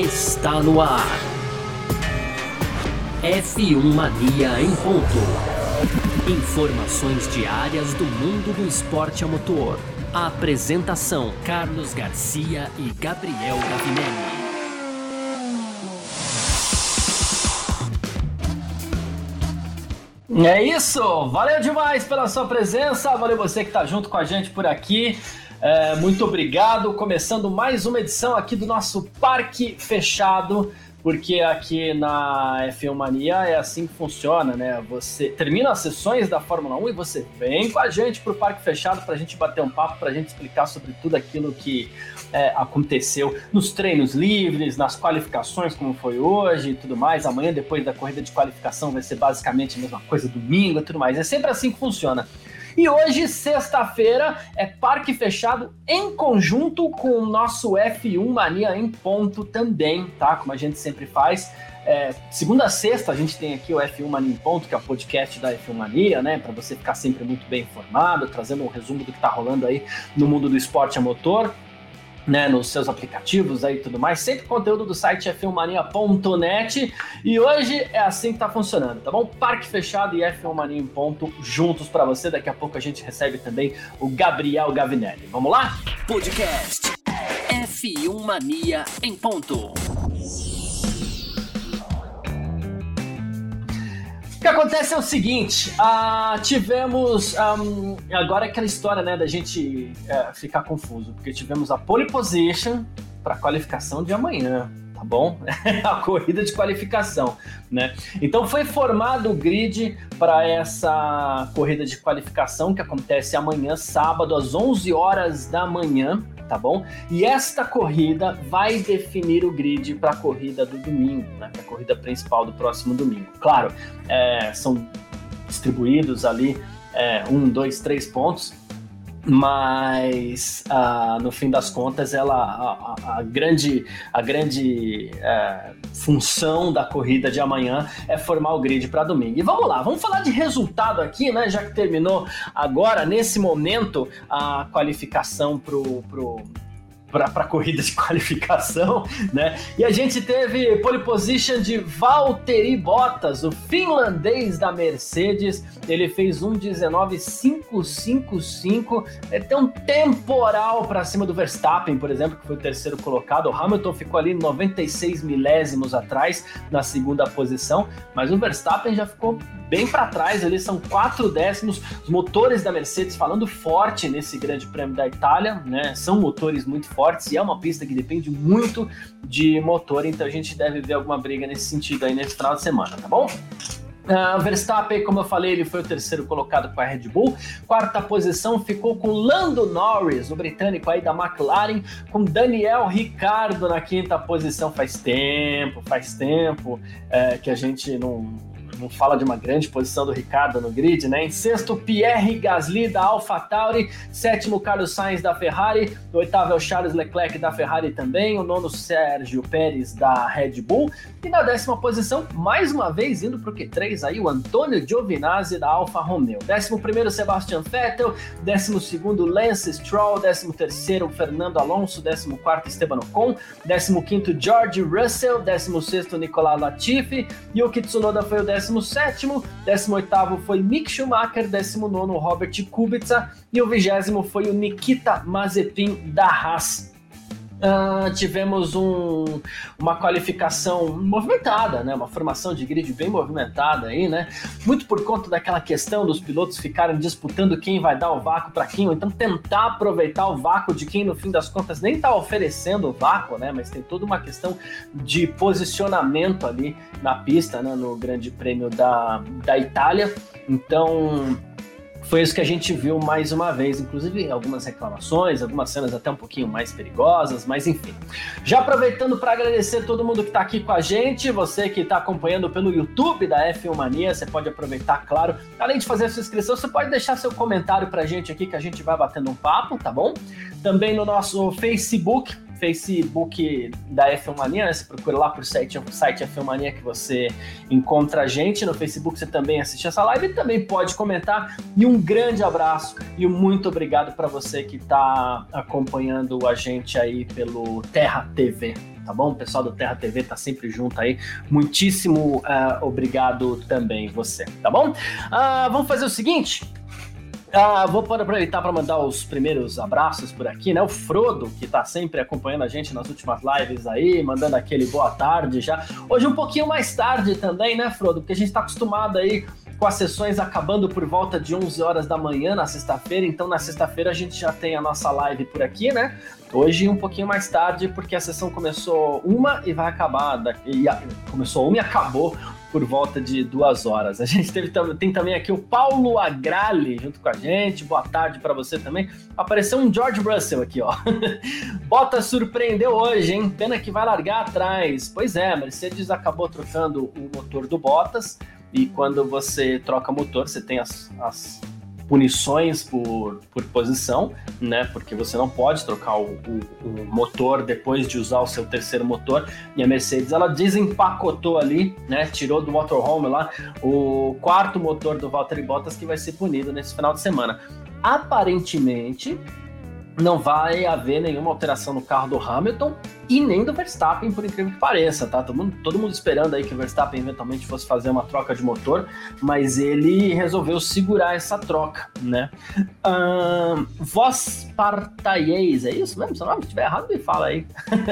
está no ar. F1 Mania em ponto. Informações diárias do mundo do esporte a motor. A apresentação: Carlos Garcia e Gabriel Gavinelli. É isso! Valeu demais pela sua presença, valeu você que está junto com a gente por aqui. É, muito obrigado. Começando mais uma edição aqui do nosso Parque Fechado, porque aqui na F1 Mania é assim que funciona, né? Você termina as sessões da Fórmula 1 e você vem com a gente para o Parque Fechado para a gente bater um papo, para a gente explicar sobre tudo aquilo que é, aconteceu nos treinos livres, nas qualificações, como foi hoje e tudo mais. Amanhã, depois da corrida de qualificação, vai ser basicamente a mesma coisa, domingo e tudo mais. É sempre assim que funciona. E hoje, sexta-feira, é parque fechado em conjunto com o nosso F1 Mania em ponto também, tá? Como a gente sempre faz. É, segunda a sexta a gente tem aqui o F1 Mania em Ponto, que é o podcast da F1 Mania, né? Para você ficar sempre muito bem informado, trazendo um resumo do que tá rolando aí no mundo do esporte a motor né, nos seus aplicativos aí e tudo mais, sempre conteúdo do site f1mania.net e hoje é assim que tá funcionando, tá bom? Parque fechado e F1 Mania em ponto juntos para você, daqui a pouco a gente recebe também o Gabriel Gavinelli. Vamos lá? Podcast F1 Mania em ponto. O que acontece é o seguinte, uh, tivemos um, agora aquela história né, da gente uh, ficar confuso, porque tivemos a pole position para qualificação de amanhã, tá bom? a corrida de qualificação, né? Então foi formado o grid para essa corrida de qualificação que acontece amanhã, sábado, às 11 horas da manhã, tá bom? E esta corrida vai definir o grid para a corrida do domingo, né? Para a corrida principal do próximo domingo. Claro, é, são distribuídos ali é, um, dois, três pontos, mas ah, no fim das contas ela a, a, grande a grande é, função da corrida de amanhã é formar o grid para domingo. E vamos lá vamos falar de resultado aqui né? Já que terminou agora nesse momento a qualificação pro, pro para a corrida de qualificação, né? E a gente teve pole position de Valtteri Bottas, o finlandês da Mercedes. Ele fez um 19.555. Ele tem um temporal para cima do Verstappen, por exemplo, que foi o terceiro colocado. O Hamilton ficou ali 96 milésimos atrás na segunda posição, mas o Verstappen já ficou bem para trás ali, são quatro décimos. Os motores da Mercedes falando forte nesse Grande Prêmio da Itália, né? São motores muito fortes e é uma pista que depende muito de motor, então a gente deve ver alguma briga nesse sentido aí nesse final de semana, tá bom? Uh, Verstappen, como eu falei, ele foi o terceiro colocado com a Red Bull. Quarta posição ficou com Lando Norris, o britânico aí da McLaren, com Daniel Ricardo na quinta posição. Faz tempo, faz tempo é, que a gente não não fala de uma grande posição do Ricardo no grid, né? Em sexto, Pierre Gasly da AlphaTauri, sétimo, Carlos Sainz da Ferrari, o oitavo é o Charles Leclerc da Ferrari também, o nono, Sérgio Pérez da Red Bull, e na décima posição, mais uma vez indo para o Q3 aí, o Antônio Giovinazzi da Alfa Romeo. Décimo primeiro, Sebastian Vettel, décimo segundo, Lance Stroll, décimo terceiro, Fernando Alonso, décimo quarto, Esteban Ocon, décimo quinto, George Russell, décimo sexto, Nicolas Latifi, e o Kitsunoda foi o décimo 17 18 foi Mick Schumacher, 19 Robert Kubica e o 20 foi o Nikita Mazepin da Haas. Uh, tivemos um, uma qualificação movimentada, né? Uma formação de grid bem movimentada aí, né? Muito por conta daquela questão dos pilotos ficarem disputando quem vai dar o vácuo para quem, ou então tentar aproveitar o vácuo de quem no fim das contas nem está oferecendo o vácuo, né? Mas tem toda uma questão de posicionamento ali na pista, né? No Grande Prêmio da, da Itália. Então foi isso que a gente viu mais uma vez, inclusive algumas reclamações, algumas cenas até um pouquinho mais perigosas, mas enfim. Já aproveitando para agradecer todo mundo que está aqui com a gente, você que está acompanhando pelo YouTube da F1 Mania, você pode aproveitar, claro. Além de fazer a sua inscrição, você pode deixar seu comentário para a gente aqui que a gente vai batendo um papo, tá bom? Também no nosso Facebook, Facebook da F1 Mania, né? Você procura lá por site, site F1 Mania que você encontra a gente. No Facebook você também assiste essa live e também pode comentar. E um grande abraço e muito obrigado para você que está acompanhando a gente aí pelo Terra TV. tá bom? O pessoal do Terra TV tá sempre junto aí. Muitíssimo uh, obrigado também você, tá bom? Uh, vamos fazer o seguinte. Ah, vou aproveitar para mandar os primeiros abraços por aqui, né? O Frodo, que está sempre acompanhando a gente nas últimas lives aí, mandando aquele boa tarde já. Hoje um pouquinho mais tarde também, né, Frodo? Porque a gente está acostumado aí com as sessões acabando por volta de 11 horas da manhã na sexta-feira. Então, na sexta-feira a gente já tem a nossa live por aqui, né? Hoje um pouquinho mais tarde, porque a sessão começou uma e vai acabar. Daqui, começou uma e acabou por volta de duas horas. A gente teve, tem também aqui o Paulo Agrali junto com a gente. Boa tarde para você também. Apareceu um George Russell aqui, ó. Bottas surpreendeu hoje, hein? Pena que vai largar atrás. Pois é, Mercedes acabou trocando o motor do Bottas. E quando você troca motor, você tem as, as punições por, por posição, né? Porque você não pode trocar o, o, o, motor depois de usar o seu terceiro motor. E a Mercedes ela desempacotou ali, né? Tirou do motorhome lá o quarto motor do Valtteri Bottas que vai ser punido nesse final de semana. Aparentemente, não vai haver nenhuma alteração no carro do Hamilton e nem do Verstappen, por incrível que pareça, tá? Todo mundo, todo mundo esperando aí que o Verstappen eventualmente fosse fazer uma troca de motor, mas ele resolveu segurar essa troca, né? Um, Vos Partaies, é isso mesmo? Se não estiver errado, me fala aí.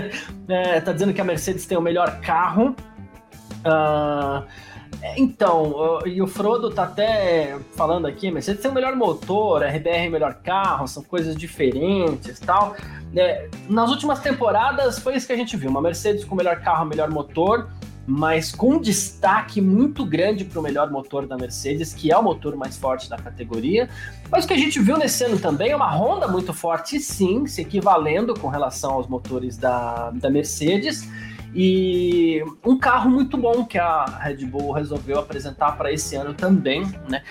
é, tá dizendo que a Mercedes tem o melhor carro. Uh, então, e o Frodo tá até falando aqui, Mercedes tem o melhor motor, RBR é o melhor carro, são coisas diferentes tal. É, nas últimas temporadas foi isso que a gente viu, uma Mercedes com o melhor carro, melhor motor, mas com um destaque muito grande para o melhor motor da Mercedes, que é o motor mais forte da categoria. Mas o que a gente viu nesse ano também é uma Honda muito forte, sim, se equivalendo com relação aos motores da, da Mercedes. E um carro muito bom que a Red Bull resolveu apresentar para esse ano também, né?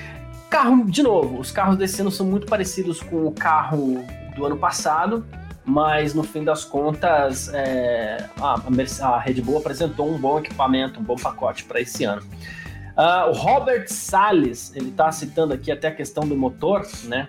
Carro, de novo, os carros desse ano são muito parecidos com o carro do ano passado, mas no fim das contas é, a, a, Red Bull apresentou um bom equipamento, um bom pacote para esse ano. Uh, o Robert Salles, ele está citando aqui até a questão do motor, né?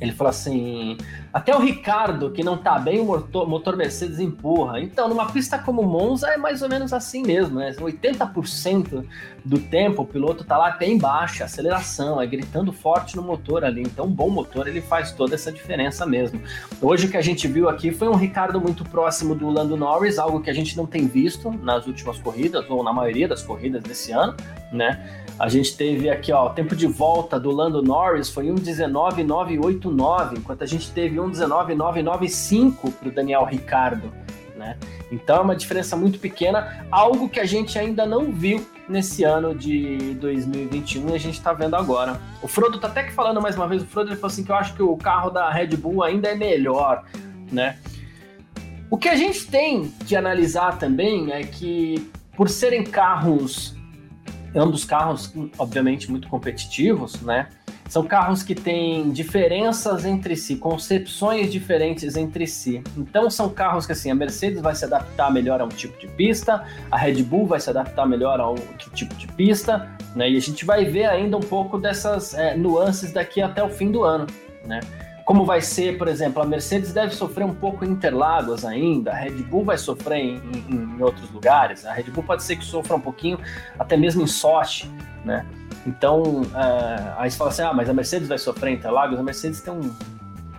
Ele falou assim: até o Ricardo, que não tá bem, o motor, motor, Mercedes empurra. Então, numa pista como Monza é mais ou menos assim mesmo, né? 80% do tempo o piloto tá lá bem baixo, aceleração, é gritando forte no motor ali. Então, um bom motor ele faz toda essa diferença mesmo. Hoje o que a gente viu aqui foi um Ricardo muito próximo do Lando Norris, algo que a gente não tem visto nas últimas corridas, ou na maioria das corridas desse ano, né? A gente teve aqui, ó, o tempo de volta do Lando Norris foi 1,19,989, enquanto a gente teve 1,19,995 para o Daniel Ricardo, né? Então é uma diferença muito pequena, algo que a gente ainda não viu nesse ano de 2021 e a gente está vendo agora. O Frodo tá até que falando mais uma vez, o Frodo ele falou assim que eu acho que o carro da Red Bull ainda é melhor, né? O que a gente tem que analisar também é que por serem carros ambos carros, obviamente, muito competitivos, né? São carros que têm diferenças entre si, concepções diferentes entre si. Então são carros que assim, a Mercedes vai se adaptar melhor a um tipo de pista, a Red Bull vai se adaptar melhor a outro tipo de pista, né? E a gente vai ver ainda um pouco dessas é, nuances daqui até o fim do ano, né? Como vai ser, por exemplo, a Mercedes deve sofrer um pouco em Interlagos ainda, a Red Bull vai sofrer em, em, em outros lugares, a Red Bull pode ser que sofra um pouquinho até mesmo em Sochi, né? Então, é, aí você fala assim, ah, mas a Mercedes vai sofrer em Interlagos, a Mercedes tem um,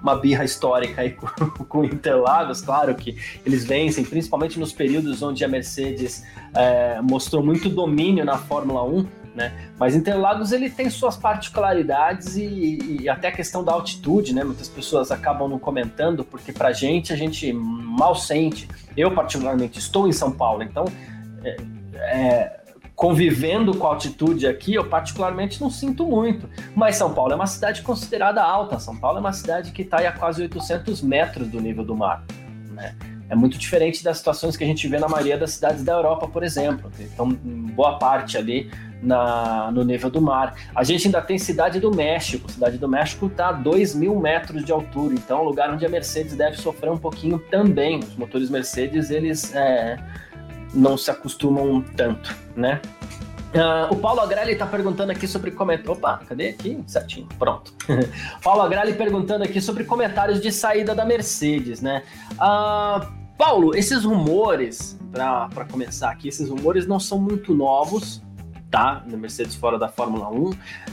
uma birra histórica aí com, com Interlagos, claro que eles vencem, principalmente nos períodos onde a Mercedes é, mostrou muito domínio na Fórmula 1, né? Mas Interlagos ele tem suas particularidades e, e, até a questão da altitude, né? Muitas pessoas acabam não comentando porque para gente a gente mal sente. Eu particularmente estou em São Paulo, então é, é, convivendo com a altitude aqui, eu particularmente não sinto muito. Mas São Paulo é uma cidade considerada alta. São Paulo é uma cidade que está a quase 800 metros do nível do mar, né? É muito diferente das situações que a gente vê na maioria das cidades da Europa, por exemplo. Então, boa parte ali na, no nível do mar. A gente ainda tem Cidade do México. Cidade do México está a 2 mil metros de altura, então é um lugar onde a Mercedes deve sofrer um pouquinho também. Os motores Mercedes, eles é, não se acostumam tanto, né? Uh, o Paulo Agrelli está perguntando aqui sobre comentários. Opa, cadê aqui? Certinho, pronto. Paulo Agrelli perguntando aqui sobre comentários de saída da Mercedes, né? Uh, Paulo, esses rumores, para começar aqui, esses rumores não são muito novos, tá? Na Mercedes fora da Fórmula 1.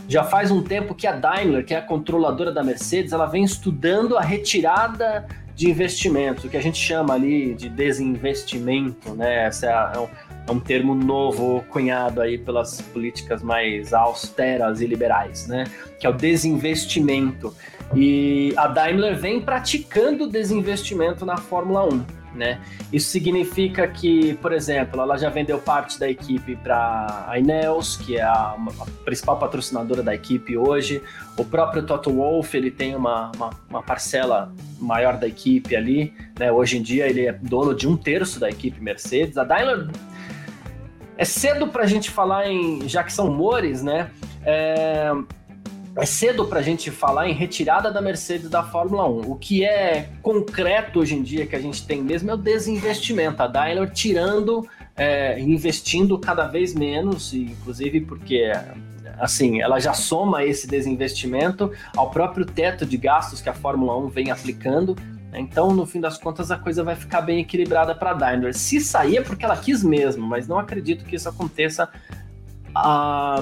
Já faz um tempo que a Daimler, que é a controladora da Mercedes, ela vem estudando a retirada de investimentos, o que a gente chama ali de desinvestimento, né? Essa é, um, é um termo novo cunhado aí pelas políticas mais austeras e liberais, né? Que é o desinvestimento. E a Daimler vem praticando desinvestimento na Fórmula 1 né? Isso significa que, por exemplo, ela já vendeu parte da equipe para a Ineos, que é a, a, principal patrocinadora da equipe hoje. O próprio Toto Wolff, ele tem uma, uma, uma, parcela maior da equipe ali, né? Hoje em dia ele é dono de um terço da equipe Mercedes. A Daimler é cedo para a gente falar em, já que são humores, né? É, é cedo para a gente falar em retirada da Mercedes da Fórmula 1. O que é concreto hoje em dia que a gente tem mesmo é o desinvestimento. A Daimler tirando, é, investindo cada vez menos, inclusive porque assim, ela já soma esse desinvestimento ao próprio teto de gastos que a Fórmula 1 vem aplicando. Então, no fim das contas, a coisa vai ficar bem equilibrada para a Daimler. Se sair é porque ela quis mesmo, mas não acredito que isso aconteça a,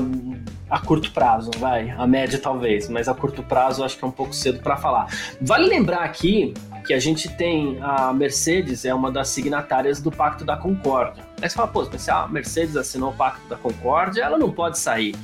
a curto prazo, vai, a média talvez, mas a curto prazo acho que é um pouco cedo para falar. Vale lembrar aqui que a gente tem a Mercedes é uma das signatárias do Pacto da Concórdia. Aí você fala, pô, se a Mercedes assinou o Pacto da Concórdia, ela não pode sair.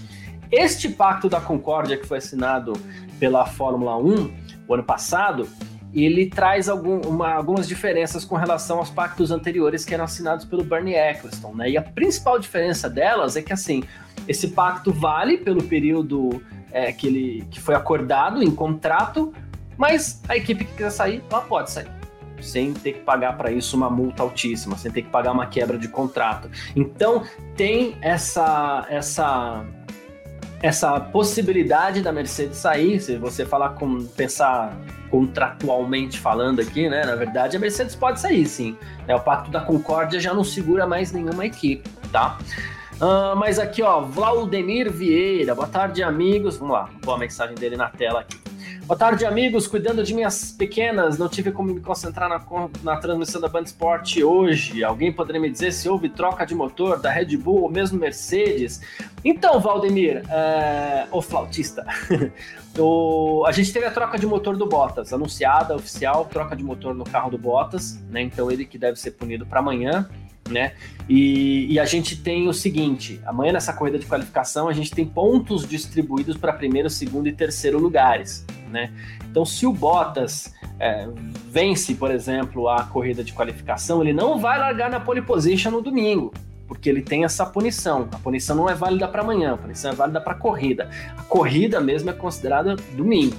Este Pacto da Concórdia que foi assinado pela Fórmula 1 o ano passado, ele traz algum, uma, algumas diferenças com relação aos pactos anteriores que eram assinados pelo Bernie Eccleston, né? E a principal diferença delas é que assim, esse pacto vale pelo período é, que ele que foi acordado em contrato, mas a equipe que quiser sair, ela pode sair sem ter que pagar para isso uma multa altíssima, sem ter que pagar uma quebra de contrato. Então tem essa essa essa possibilidade da Mercedes sair, se você falar com pensar contratualmente falando aqui, né? Na verdade, a Mercedes pode sair, sim. Né? O Pacto da Concórdia já não segura mais nenhuma equipe, tá? Uh, mas aqui, ó, Vladimir Vieira, boa tarde, amigos. Vamos lá, vou a mensagem dele na tela aqui. Boa tarde, amigos. Cuidando de minhas pequenas, não tive como me concentrar na, na transmissão da Band Sport hoje. Alguém poderia me dizer se houve troca de motor da Red Bull ou mesmo Mercedes? Então, Valdemir, é... o flautista, o... a gente teve a troca de motor do Bottas, anunciada, oficial, troca de motor no carro do Bottas, né? Então ele que deve ser punido para amanhã né? E, e, a gente tem o seguinte: amanhã nessa corrida de qualificação a gente tem pontos distribuídos para primeiro, segundo e terceiro lugares, né? Então, se o Bottas é, vence, por exemplo, a corrida de qualificação, ele não vai largar na pole position no domingo, porque ele tem essa punição. A punição não é válida para amanhã, a punição é válida para a corrida. A corrida mesmo é considerada domingo.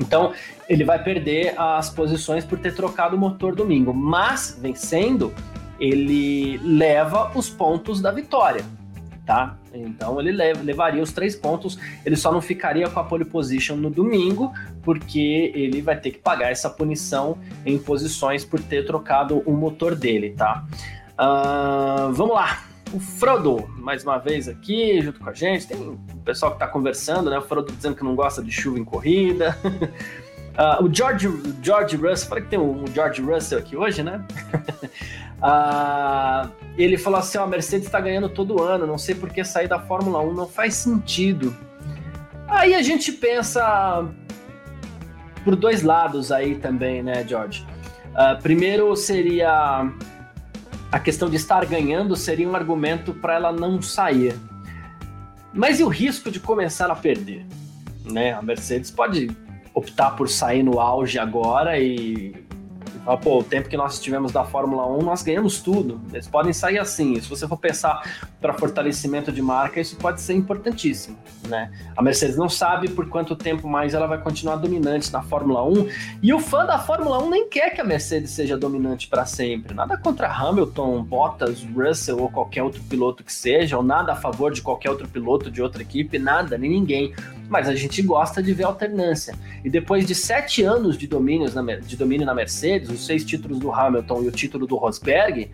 Então, ele vai perder as posições por ter trocado o motor domingo, mas vencendo, ele leva os pontos da vitória, tá? Então ele levaria os três pontos, ele só não ficaria com a pole position no domingo, porque ele vai ter que pagar essa punição em posições por ter trocado o motor dele, tá? Uh, vamos lá, o Frodo, mais uma vez aqui, junto com a gente. Tem o pessoal que está conversando, né? O Frodo dizendo que não gosta de chuva em corrida. Uh, o George, George Russell, falei que tem um George Russell aqui hoje, né? Uh, ele falou assim: ó, a Mercedes está ganhando todo ano, não sei por que sair da Fórmula 1, não faz sentido. Aí a gente pensa por dois lados aí também, né, George? Uh, primeiro seria a questão de estar ganhando seria um argumento para ela não sair. Mas e o risco de começar a perder? Né? A Mercedes pode optar por sair no auge agora e Pô, o tempo que nós tivemos da Fórmula 1, nós ganhamos tudo. Eles podem sair assim. Se você for pensar para fortalecimento de marca, isso pode ser importantíssimo, né? A Mercedes não sabe por quanto tempo mais ela vai continuar dominante na Fórmula 1. E o fã da Fórmula 1 nem quer que a Mercedes seja dominante para sempre. Nada contra Hamilton, Bottas, Russell ou qualquer outro piloto que seja, ou nada a favor de qualquer outro piloto de outra equipe, nada, nem ninguém mas a gente gosta de ver alternância. E depois de sete anos de, domínios na, de domínio na Mercedes, os seis títulos do Hamilton e o título do Rosberg,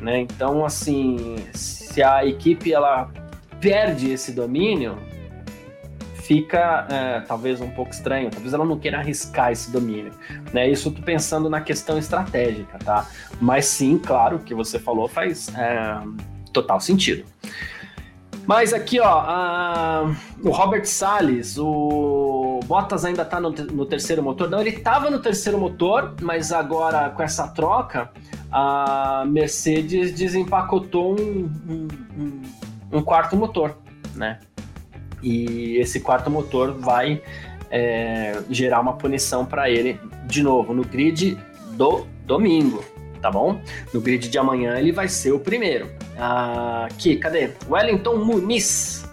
né? Então, assim, se a equipe ela perde esse domínio, fica é, talvez um pouco estranho, talvez ela não queira arriscar esse domínio. Né? Isso tô pensando na questão estratégica, tá? Mas sim, claro, o que você falou faz é, total sentido. Mas aqui, ó, a, o Robert Salles, o Bottas ainda tá no, no, terceiro motor. Não, ele tava no terceiro motor, mas agora com essa troca, a Mercedes desempacotou um, um, um, um quarto motor, né? E esse quarto motor vai é, gerar uma punição para ele, de novo, no grid do domingo, tá bom? No grid de amanhã ele vai ser o primeiro. Aqui, cadê? Wellington Muniz.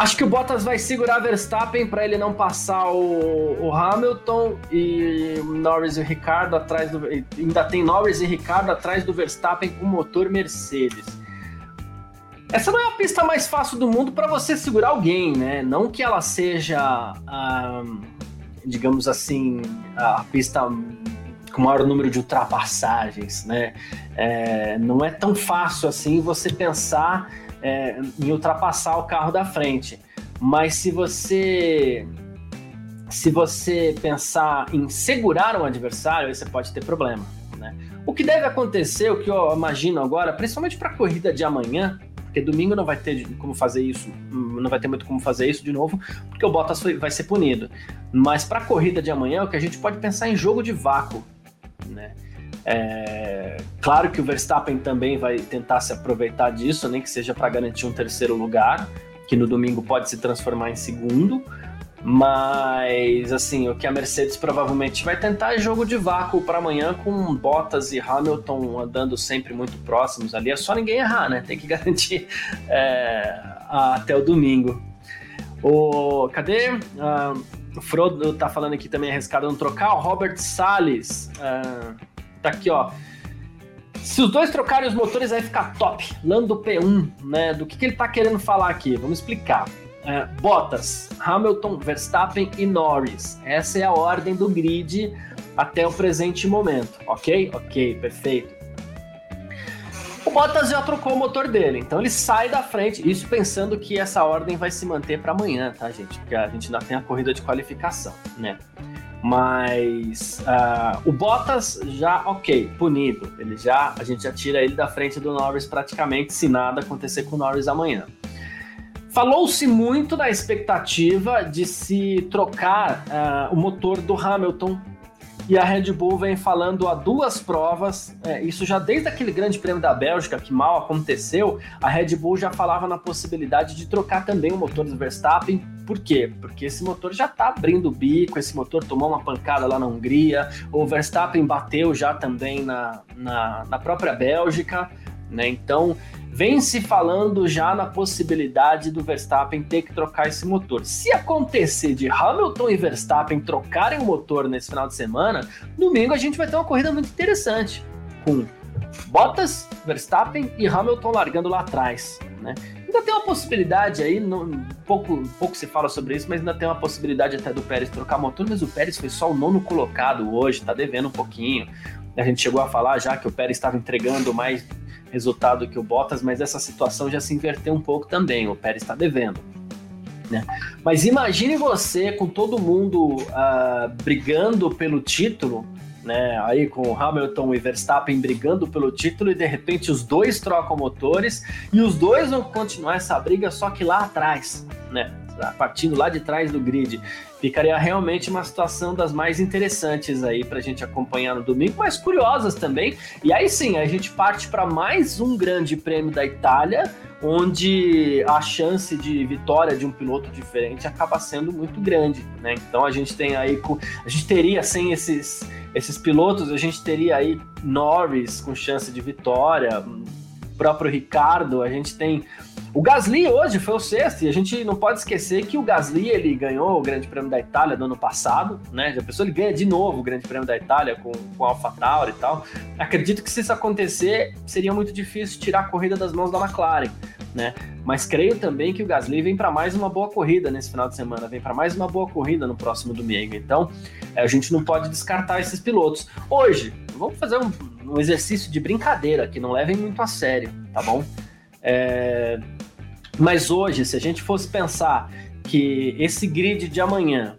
Acho que o Bottas vai segurar Verstappen para ele não passar o, o, Hamilton e Norris e Ricardo atrás do. Ainda tem Norris e Ricardo atrás do Verstappen com motor Mercedes. Essa não é a pista mais fácil do mundo para você segurar alguém, né? Não que ela seja, digamos assim, a pista com maior número de ultrapassagens, né? É, não é tão fácil assim você pensar é, em ultrapassar o carro da frente. Mas se você se você pensar em segurar um adversário, aí você pode ter problema. Né? O que deve acontecer, o que eu imagino agora, principalmente para a corrida de amanhã, porque domingo não vai ter como fazer isso, não vai ter muito como fazer isso de novo, porque o Bottas vai ser punido. Mas para a corrida de amanhã, o que a gente pode pensar em jogo de vácuo, né? É, claro que o Verstappen também vai tentar se aproveitar disso, nem que seja para garantir um terceiro lugar, que no domingo pode se transformar em segundo. Mas, assim, o que a Mercedes provavelmente vai tentar é jogo de vácuo para amanhã, com Bottas e Hamilton andando sempre muito próximos ali. É só ninguém errar, né? Tem que garantir é, até o domingo. O, cadê? Uh, o Frodo tá falando aqui também arriscado não trocar. O Robert Salles uh, tá aqui, ó. Se os dois trocarem os motores, vai ficar top. Lando P1, né? Do que, que ele tá querendo falar aqui? Vamos explicar. É, Bottas, Hamilton, Verstappen e Norris. Essa é a ordem do grid até o presente momento, ok? Ok, perfeito. O Bottas já trocou o motor dele, então ele sai da frente, isso pensando que essa ordem vai se manter para amanhã, tá, gente? Porque a gente ainda tem a corrida de qualificação, né? Mas uh, o Bottas já, ok, punido. Ele já, a gente já tira ele da frente do Norris praticamente, se nada acontecer com o Norris amanhã. Falou-se muito da expectativa de se trocar uh, o motor do Hamilton e a Red Bull vem falando há duas provas, é, isso já desde aquele grande prêmio da Bélgica, que mal aconteceu, a Red Bull já falava na possibilidade de trocar também o motor do Verstappen. Por quê? Porque esse motor já está abrindo o bico, esse motor tomou uma pancada lá na Hungria, o Verstappen bateu já também na, na, na própria Bélgica, né? Então vem se falando já na possibilidade do Verstappen ter que trocar esse motor. Se acontecer de Hamilton e Verstappen trocarem o motor nesse final de semana, domingo a gente vai ter uma corrida muito interessante, com Bottas, Verstappen e Hamilton largando lá atrás, né? Ainda tem uma possibilidade aí, não, pouco, pouco se fala sobre isso, mas ainda tem uma possibilidade até do Pérez trocar motor, mas o Pérez foi só o nono colocado hoje, tá devendo um pouquinho. A gente chegou a falar já que o Pérez estava entregando mais resultado que o Bottas, mas essa situação já se inverteu um pouco também. O Pérez está devendo. Né? Mas imagine você com todo mundo uh, brigando pelo título, né? Aí com Hamilton e Verstappen brigando pelo título e de repente os dois trocam motores e os dois vão continuar essa briga só que lá atrás, né? Partindo lá de trás do grid ficaria realmente uma situação das mais interessantes aí para a gente acompanhar no domingo, mas curiosas também. E aí sim, a gente parte para mais um grande prêmio da Itália, onde a chance de vitória de um piloto diferente acaba sendo muito grande, né? Então a gente tem aí, a gente teria sem esses esses pilotos, a gente teria aí Norris com chance de vitória, próprio Ricardo, a gente tem o Gasly hoje foi o sexto, e a gente não pode esquecer que o Gasly ele ganhou o Grande Prêmio da Itália no ano passado, né? Já pensou, ele ganha de novo o Grande Prêmio da Itália com, com AlphaTauri e tal. Acredito que se isso acontecer, seria muito difícil tirar a corrida das mãos da McLaren, né? Mas creio também que o Gasly vem para mais uma boa corrida nesse final de semana, vem para mais uma boa corrida no próximo domingo. Então, a gente não pode descartar esses pilotos. Hoje, vamos fazer um, um exercício de brincadeira que não levem muito a sério, tá bom? É... Mas hoje, se a gente fosse pensar que esse grid de amanhã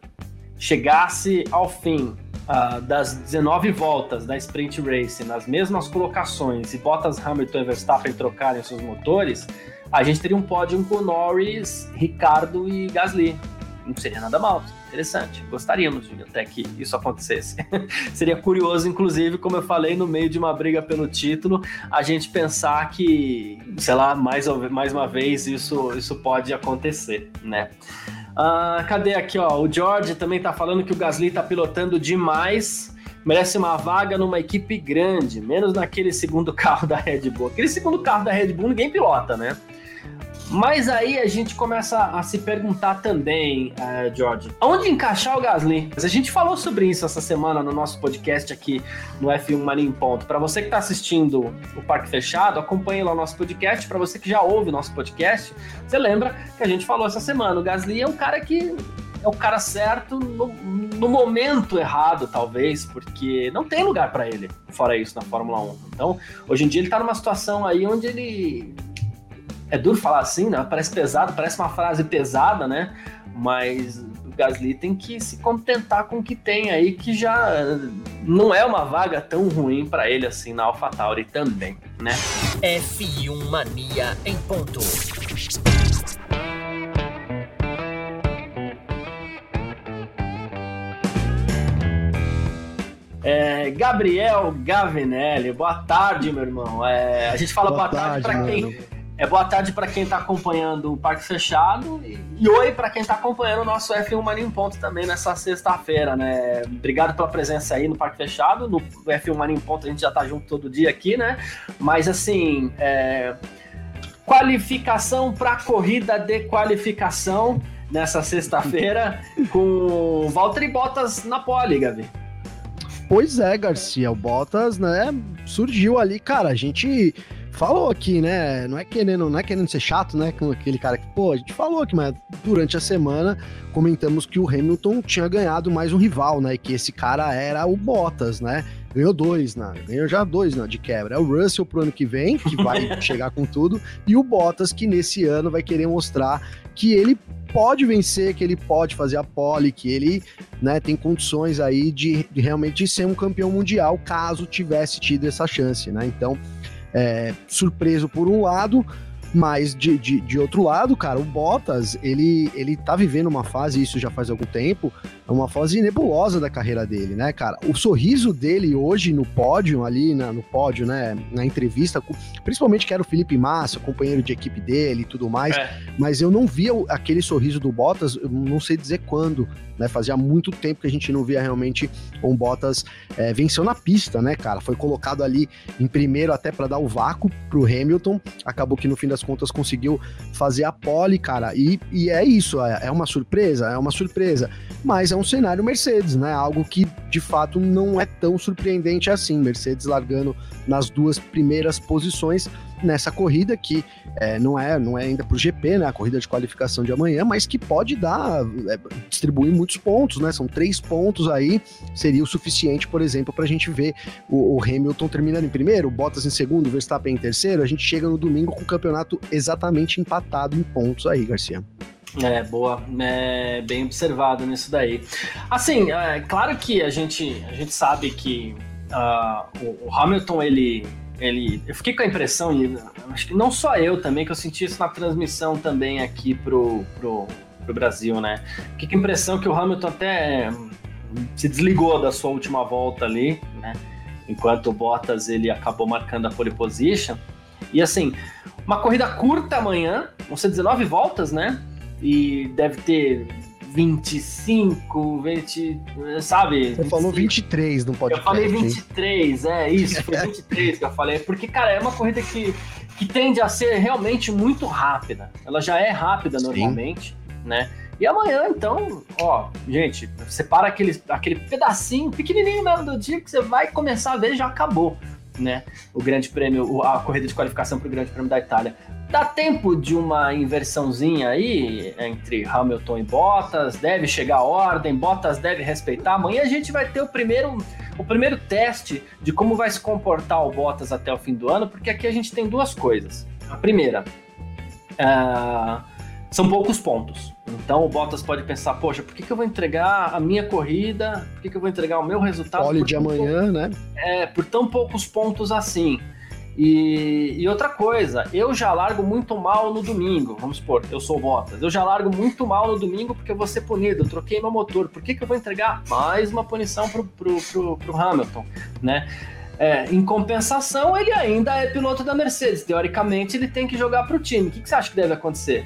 chegasse ao fim uh, das 19 voltas da Sprint Race nas mesmas colocações e Bottas, Hamilton e Verstappen trocarem seus motores, a gente teria um pódio com Norris, Ricardo e Gasly. Não seria nada mal, interessante. Gostaríamos de até que isso acontecesse. seria curioso, inclusive, como eu falei, no meio de uma briga pelo título, a gente pensar que, sei lá, mais, mais uma vez isso, isso pode acontecer, né? Uh, cadê aqui, ó? O George também tá falando que o Gasly tá pilotando demais. Merece uma vaga numa equipe grande, menos naquele segundo carro da Red Bull. Aquele segundo carro da Red Bull ninguém pilota, né? Mas aí a gente começa a se perguntar também, uh, George, onde encaixar o Gasly? A gente falou sobre isso essa semana no nosso podcast aqui no F1 Mania em Ponto. Para você que está assistindo o Parque Fechado, acompanhe lá o nosso podcast. Para você que já ouve o nosso podcast, você lembra que a gente falou essa semana. O Gasly é um cara que é o cara certo no, no, momento errado, talvez, porque não tem lugar para ele, fora isso, na Fórmula 1. Então, hoje em dia ele tá numa situação aí onde ele é duro falar assim, né? Parece pesado, parece uma frase pesada, né? Mas o Gasly tem que se contentar com o que tem aí, que já não é uma vaga tão ruim para ele assim na AlphaTauri também, né? F1 Mania em ponto. É, Gabriel Gavinelli, boa tarde, meu irmão. É, a gente fala boa, boa tarde, tarde para quem é boa tarde para quem está acompanhando o Parque Fechado e, e oi para quem está acompanhando o nosso F1 Mania em Ponto também nessa sexta-feira, né? Obrigado pela presença aí no Parque Fechado. No F1 Mania em Ponto a gente já tá junto todo dia aqui, né? Mas assim, é... qualificação para corrida de qualificação nessa sexta-feira com Valtteri Bottas na pole, Gavi. Pois é, Garcia, o Bottas, né, surgiu ali, cara, a gente falou aqui, né? Não é querendo, não é querendo ser chato, né? Com aquele cara que, pô, a gente falou aqui, mas durante a semana comentamos que o Hamilton tinha ganhado mais um rival, né? E que esse cara era o Bottas, né? Ganhou dois, né? Ganhou já dois né, de quebra. É o Russell pro ano que vem, que vai chegar com tudo, e o Bottas, que nesse ano vai querer mostrar que ele pode vencer, que ele pode fazer a pole, que ele né, tem condições aí de, de realmente ser um campeão mundial, caso tivesse tido essa chance, né? Então, é, surpreso por um lado, mas de, de, de, outro lado, cara, o Bottas, ele, ele tá vivendo uma fase, isso já faz algum tempo, uma fase nebulosa da carreira dele, né, cara? O sorriso dele hoje no pódio, ali na, no pódio, né, na entrevista, principalmente que era o Felipe Massa, companheiro de equipe dele e tudo mais, é. mas eu não via aquele sorriso do Bottas, não sei dizer quando, né? Fazia muito tempo que a gente não via realmente um Bottas é, venceu na pista, né, cara? Foi colocado ali em primeiro até para dar o vácuo pro Hamilton, acabou que no fim das contas conseguiu fazer a pole, cara, e, e é isso, é, é uma surpresa, é uma surpresa, mas é um cenário Mercedes, né? Algo que de fato não é tão surpreendente assim, Mercedes largando nas duas primeiras posições nessa corrida que é, não é não é ainda para o GP, né, a corrida de qualificação de amanhã, mas que pode dar é, distribuir muitos pontos, né? São três pontos aí seria o suficiente, por exemplo, para a gente ver o, o, Hamilton terminando em primeiro, Bottas em segundo, Verstappen em terceiro. A gente chega no domingo com o campeonato exatamente empatado em pontos aí, Garcia. É, boa, é, bem observado nisso daí. Assim, é claro que a gente, a gente sabe que uh, o, Hamilton ele ele. Eu fiquei com a impressão, e acho que não só eu também, que eu senti isso na transmissão também aqui pro, pro, pro Brasil, né? Fiquei com a impressão que o Hamilton até se desligou da sua última volta ali, né? Enquanto o Bottas ele acabou marcando a pole position. E assim, uma corrida curta amanhã, vão ser 19 voltas, né? E deve ter 25, 20, sabe? Você falou 23 no podcast. Eu falei 23, hein? é isso, foi 23 que eu falei. Porque, cara, é uma corrida que, que tende a ser realmente muito rápida. Ela já é rápida normalmente, Sim. né? E amanhã, então, ó, gente, separa aquele, aquele pedacinho pequenininho mesmo do dia que você vai começar a ver já acabou, né? O grande prêmio, a corrida de qualificação para o grande prêmio da Itália. Dá tempo de uma inversãozinha aí entre Hamilton e Bottas, deve chegar a ordem, Bottas deve respeitar. Amanhã a gente vai ter o primeiro, o primeiro teste de como vai se comportar o Bottas até o fim do ano, porque aqui a gente tem duas coisas. A primeira, uh, são poucos pontos. Então o Bottas pode pensar, poxa, por que, que eu vou entregar a minha corrida? Por que, que eu vou entregar o meu resultado? Pole de amanhã, né? É, por tão poucos pontos assim. E, e, outra coisa, eu já largo muito mal no domingo. Vamos supor, eu sou Bottas. Eu já largo muito mal no domingo porque eu vou ser punido. Eu troquei meu motor. Por que, que eu vou entregar mais uma punição pro, pro, pro, pro Hamilton, né? É, em compensação, ele ainda é piloto da Mercedes. Teoricamente, ele tem que jogar para o time. O que, que você acha que deve acontecer?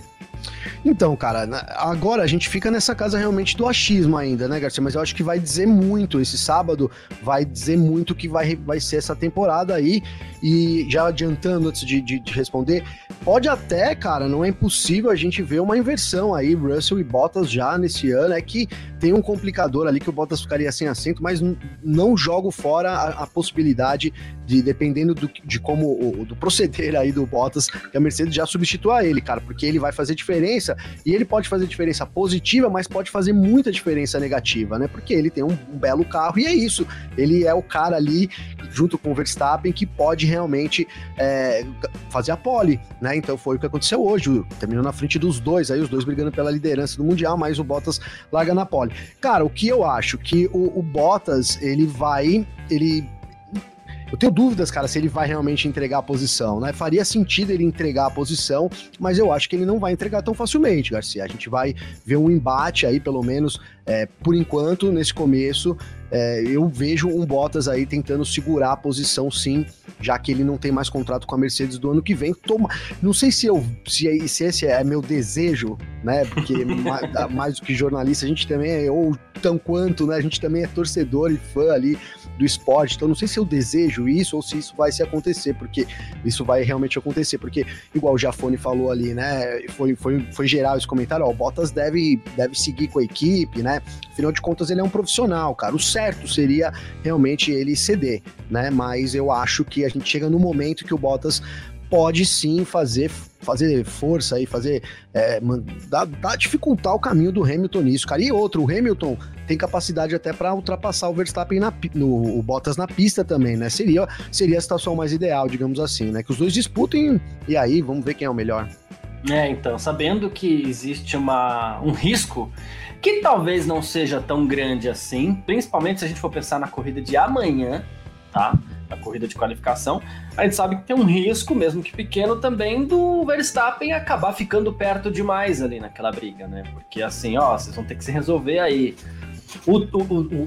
Então, cara, agora a gente fica nessa casa realmente do achismo ainda, né, Garcia? Mas eu acho que vai dizer muito esse sábado, vai dizer muito que vai, vai ser essa temporada aí. E já adiantando antes de, de, de, responder, pode até, cara, não é impossível a gente ver uma inversão aí, Russell e Bottas já nesse ano. É que tem um complicador ali que o Bottas ficaria sem assento, mas não jogo fora a, a possibilidade de, dependendo do, de como do proceder aí do Bottas, que a Mercedes já substitua ele, cara, porque ele vai fazer diferença e ele pode fazer diferença positiva, mas pode fazer muita diferença negativa, né? Porque ele tem um, um belo carro e é isso. Ele é o cara ali, junto com o Verstappen, que pode realmente é, fazer a pole, né? Então foi o que aconteceu hoje, terminou na frente dos dois, aí os dois brigando pela liderança do Mundial, mas o Bottas larga na pole. Cara, o que eu acho que o, o Bottas, ele vai, ele eu tenho dúvidas, cara, se ele vai realmente entregar a posição, né? Faria sentido ele entregar a posição, mas eu acho que ele não vai entregar tão facilmente, Garcia. A gente vai ver um embate aí, pelo menos, é, por enquanto, nesse começo. É, eu vejo um Bottas aí tentando segurar a posição, sim, já que ele não tem mais contrato com a Mercedes do ano que vem. Toma, não sei se eu se, se esse é meu desejo, né? Porque mais, mais do que jornalista, a gente também é, ou tão quanto, né? A gente também é torcedor e fã ali do esporte. Então não sei se eu desejo isso ou se isso vai se acontecer, porque isso vai realmente acontecer, porque igual o Jafone falou ali, né? Foi, foi, foi geral esse comentário, ó, o Bottas deve, deve seguir com a equipe, né? Afinal de contas, ele é um profissional, cara. O certo seria realmente ele ceder, né? Mas eu acho que a gente chega no momento que o Bottas pode sim fazer fazer força aí, fazer é, dificultar o caminho do Hamilton nisso, cara. E outro, o Hamilton tem capacidade até para ultrapassar o Verstappen na, no o Bottas na pista também, né? Seria seria a situação mais ideal, digamos assim, né? Que os dois disputem e aí vamos ver quem é o melhor. É, então, sabendo que existe uma, um risco que talvez não seja tão grande assim, principalmente se a gente for pensar na corrida de amanhã, tá? A corrida de qualificação, a gente sabe que tem um risco, mesmo que pequeno, também do Verstappen acabar ficando perto demais ali naquela briga, né? Porque assim, ó, vocês vão ter que se resolver aí. O, o,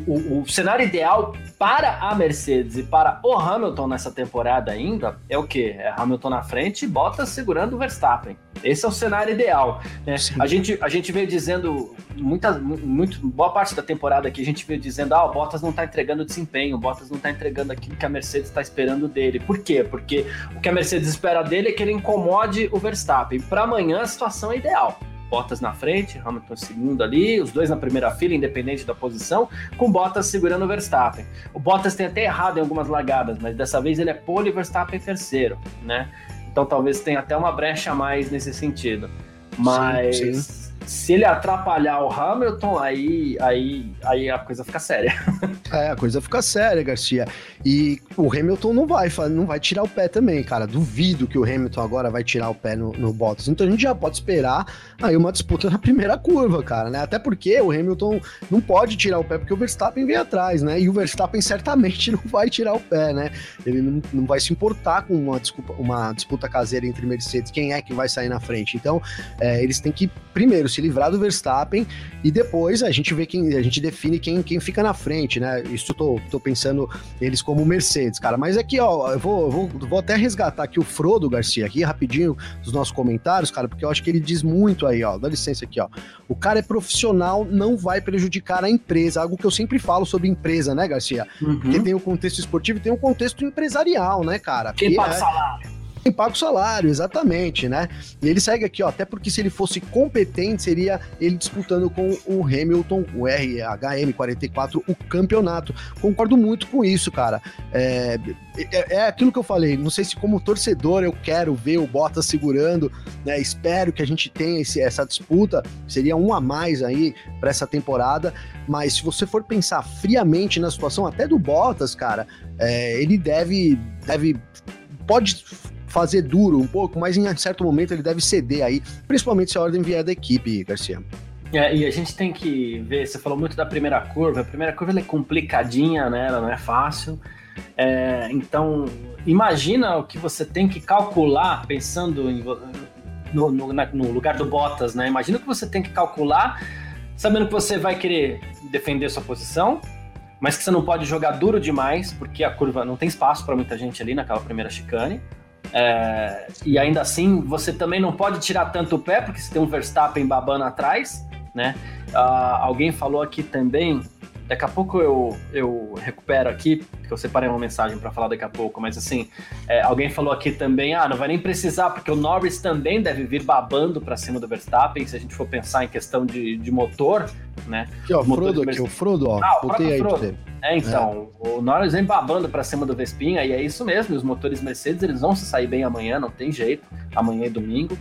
o, o, cenário ideal para a Mercedes e para o Hamilton nessa temporada ainda é o que? É Hamilton na frente e Bottas segurando o Verstappen. Esse é o cenário ideal. Né? A, gente, a gente veio dizendo, muita, muito, boa parte da temporada aqui, a gente veio dizendo: ah, o Bottas não está entregando desempenho, o Bottas não está entregando aquilo que a Mercedes está esperando dele. Por quê? Porque o que a Mercedes espera dele é que ele incomode o Verstappen. Para amanhã a situação é ideal. Bottas na frente, Hamilton segundo ali, os dois na primeira fila, independente da posição, com Bottas segurando o Verstappen. O Bottas tem até errado em algumas largadas, mas dessa vez ele é pole e Verstappen terceiro, né? Então talvez tenha até uma brecha a mais nesse sentido. Mas sim, sim se ele atrapalhar o Hamilton, aí, aí, aí a coisa fica séria. É, a coisa fica séria, Garcia. E o Hamilton não vai, não vai tirar o pé também, cara. Duvido que o Hamilton agora vai tirar o pé no, no Bottas. Então a gente já pode esperar aí uma disputa na primeira curva, cara, né? Até porque o Hamilton não pode tirar o pé porque o Verstappen vem atrás, né? E o Verstappen certamente não vai tirar o pé, né? Ele não, não vai se importar com uma, desculpa, uma disputa caseira entre Mercedes, quem é que vai sair na frente. Então, é, eles têm que primeiro se livrar do Verstappen e depois a gente vê quem a gente define quem, quem fica na frente, né? Isso eu tô, tô pensando eles como Mercedes, cara. Mas aqui, ó, eu vou, vou, vou até resgatar aqui o Frodo Garcia aqui rapidinho dos nossos comentários, cara, porque eu acho que ele diz muito aí, ó. Dá licença aqui, ó. O cara é profissional, não vai prejudicar a empresa, algo que eu sempre falo sobre empresa, né, Garcia? Uhum. Porque tem o contexto esportivo e tem o contexto empresarial, né, cara? Quem paga é... salário? Paga o salário, exatamente, né? E ele segue aqui, ó, até porque se ele fosse competente, seria ele disputando com o Hamilton, o RHM44, o campeonato. Concordo muito com isso, cara. É, é, é, aquilo que eu falei, não sei se como torcedor eu quero ver o Bottas segurando, né? Espero que a gente tenha esse, essa disputa, seria um a mais aí para essa temporada, mas se você for pensar friamente na situação até do Bottas, cara, é, ele deve, deve pode fazer duro um pouco, mas em certo momento ele deve ceder aí, principalmente se a ordem vier da equipe, Garcia. É, e a gente tem que ver, você falou muito da primeira curva, a primeira curva é complicadinha, né? Ela não é fácil. É, então, imagina o que você tem que calcular pensando em, no, no, na, no, lugar do Bottas, né? Imagina o que você tem que calcular sabendo que você vai querer defender sua posição, mas que você não pode jogar duro demais, porque a curva não tem espaço para muita gente ali naquela primeira chicane. É, e ainda assim, você também não pode tirar tanto o pé, porque você tem um Verstappen babando atrás, né? Uh, alguém falou aqui também Daqui a pouco eu, eu recupero aqui, porque eu separei uma mensagem para falar daqui a pouco, mas assim, é, alguém falou aqui também, ah, não vai nem precisar, porque o Norris também deve vir babando para cima do Verstappen, se a gente for pensar em questão de, de motor, né? Aqui, ó, o Frodo aqui, o Frodo, ó, ah, botei aí Frodo. É, então, é. o Norris vem babando para cima do Vespinha, e é isso mesmo, os motores Mercedes, eles vão se sair bem amanhã, não tem jeito, amanhã é domingo,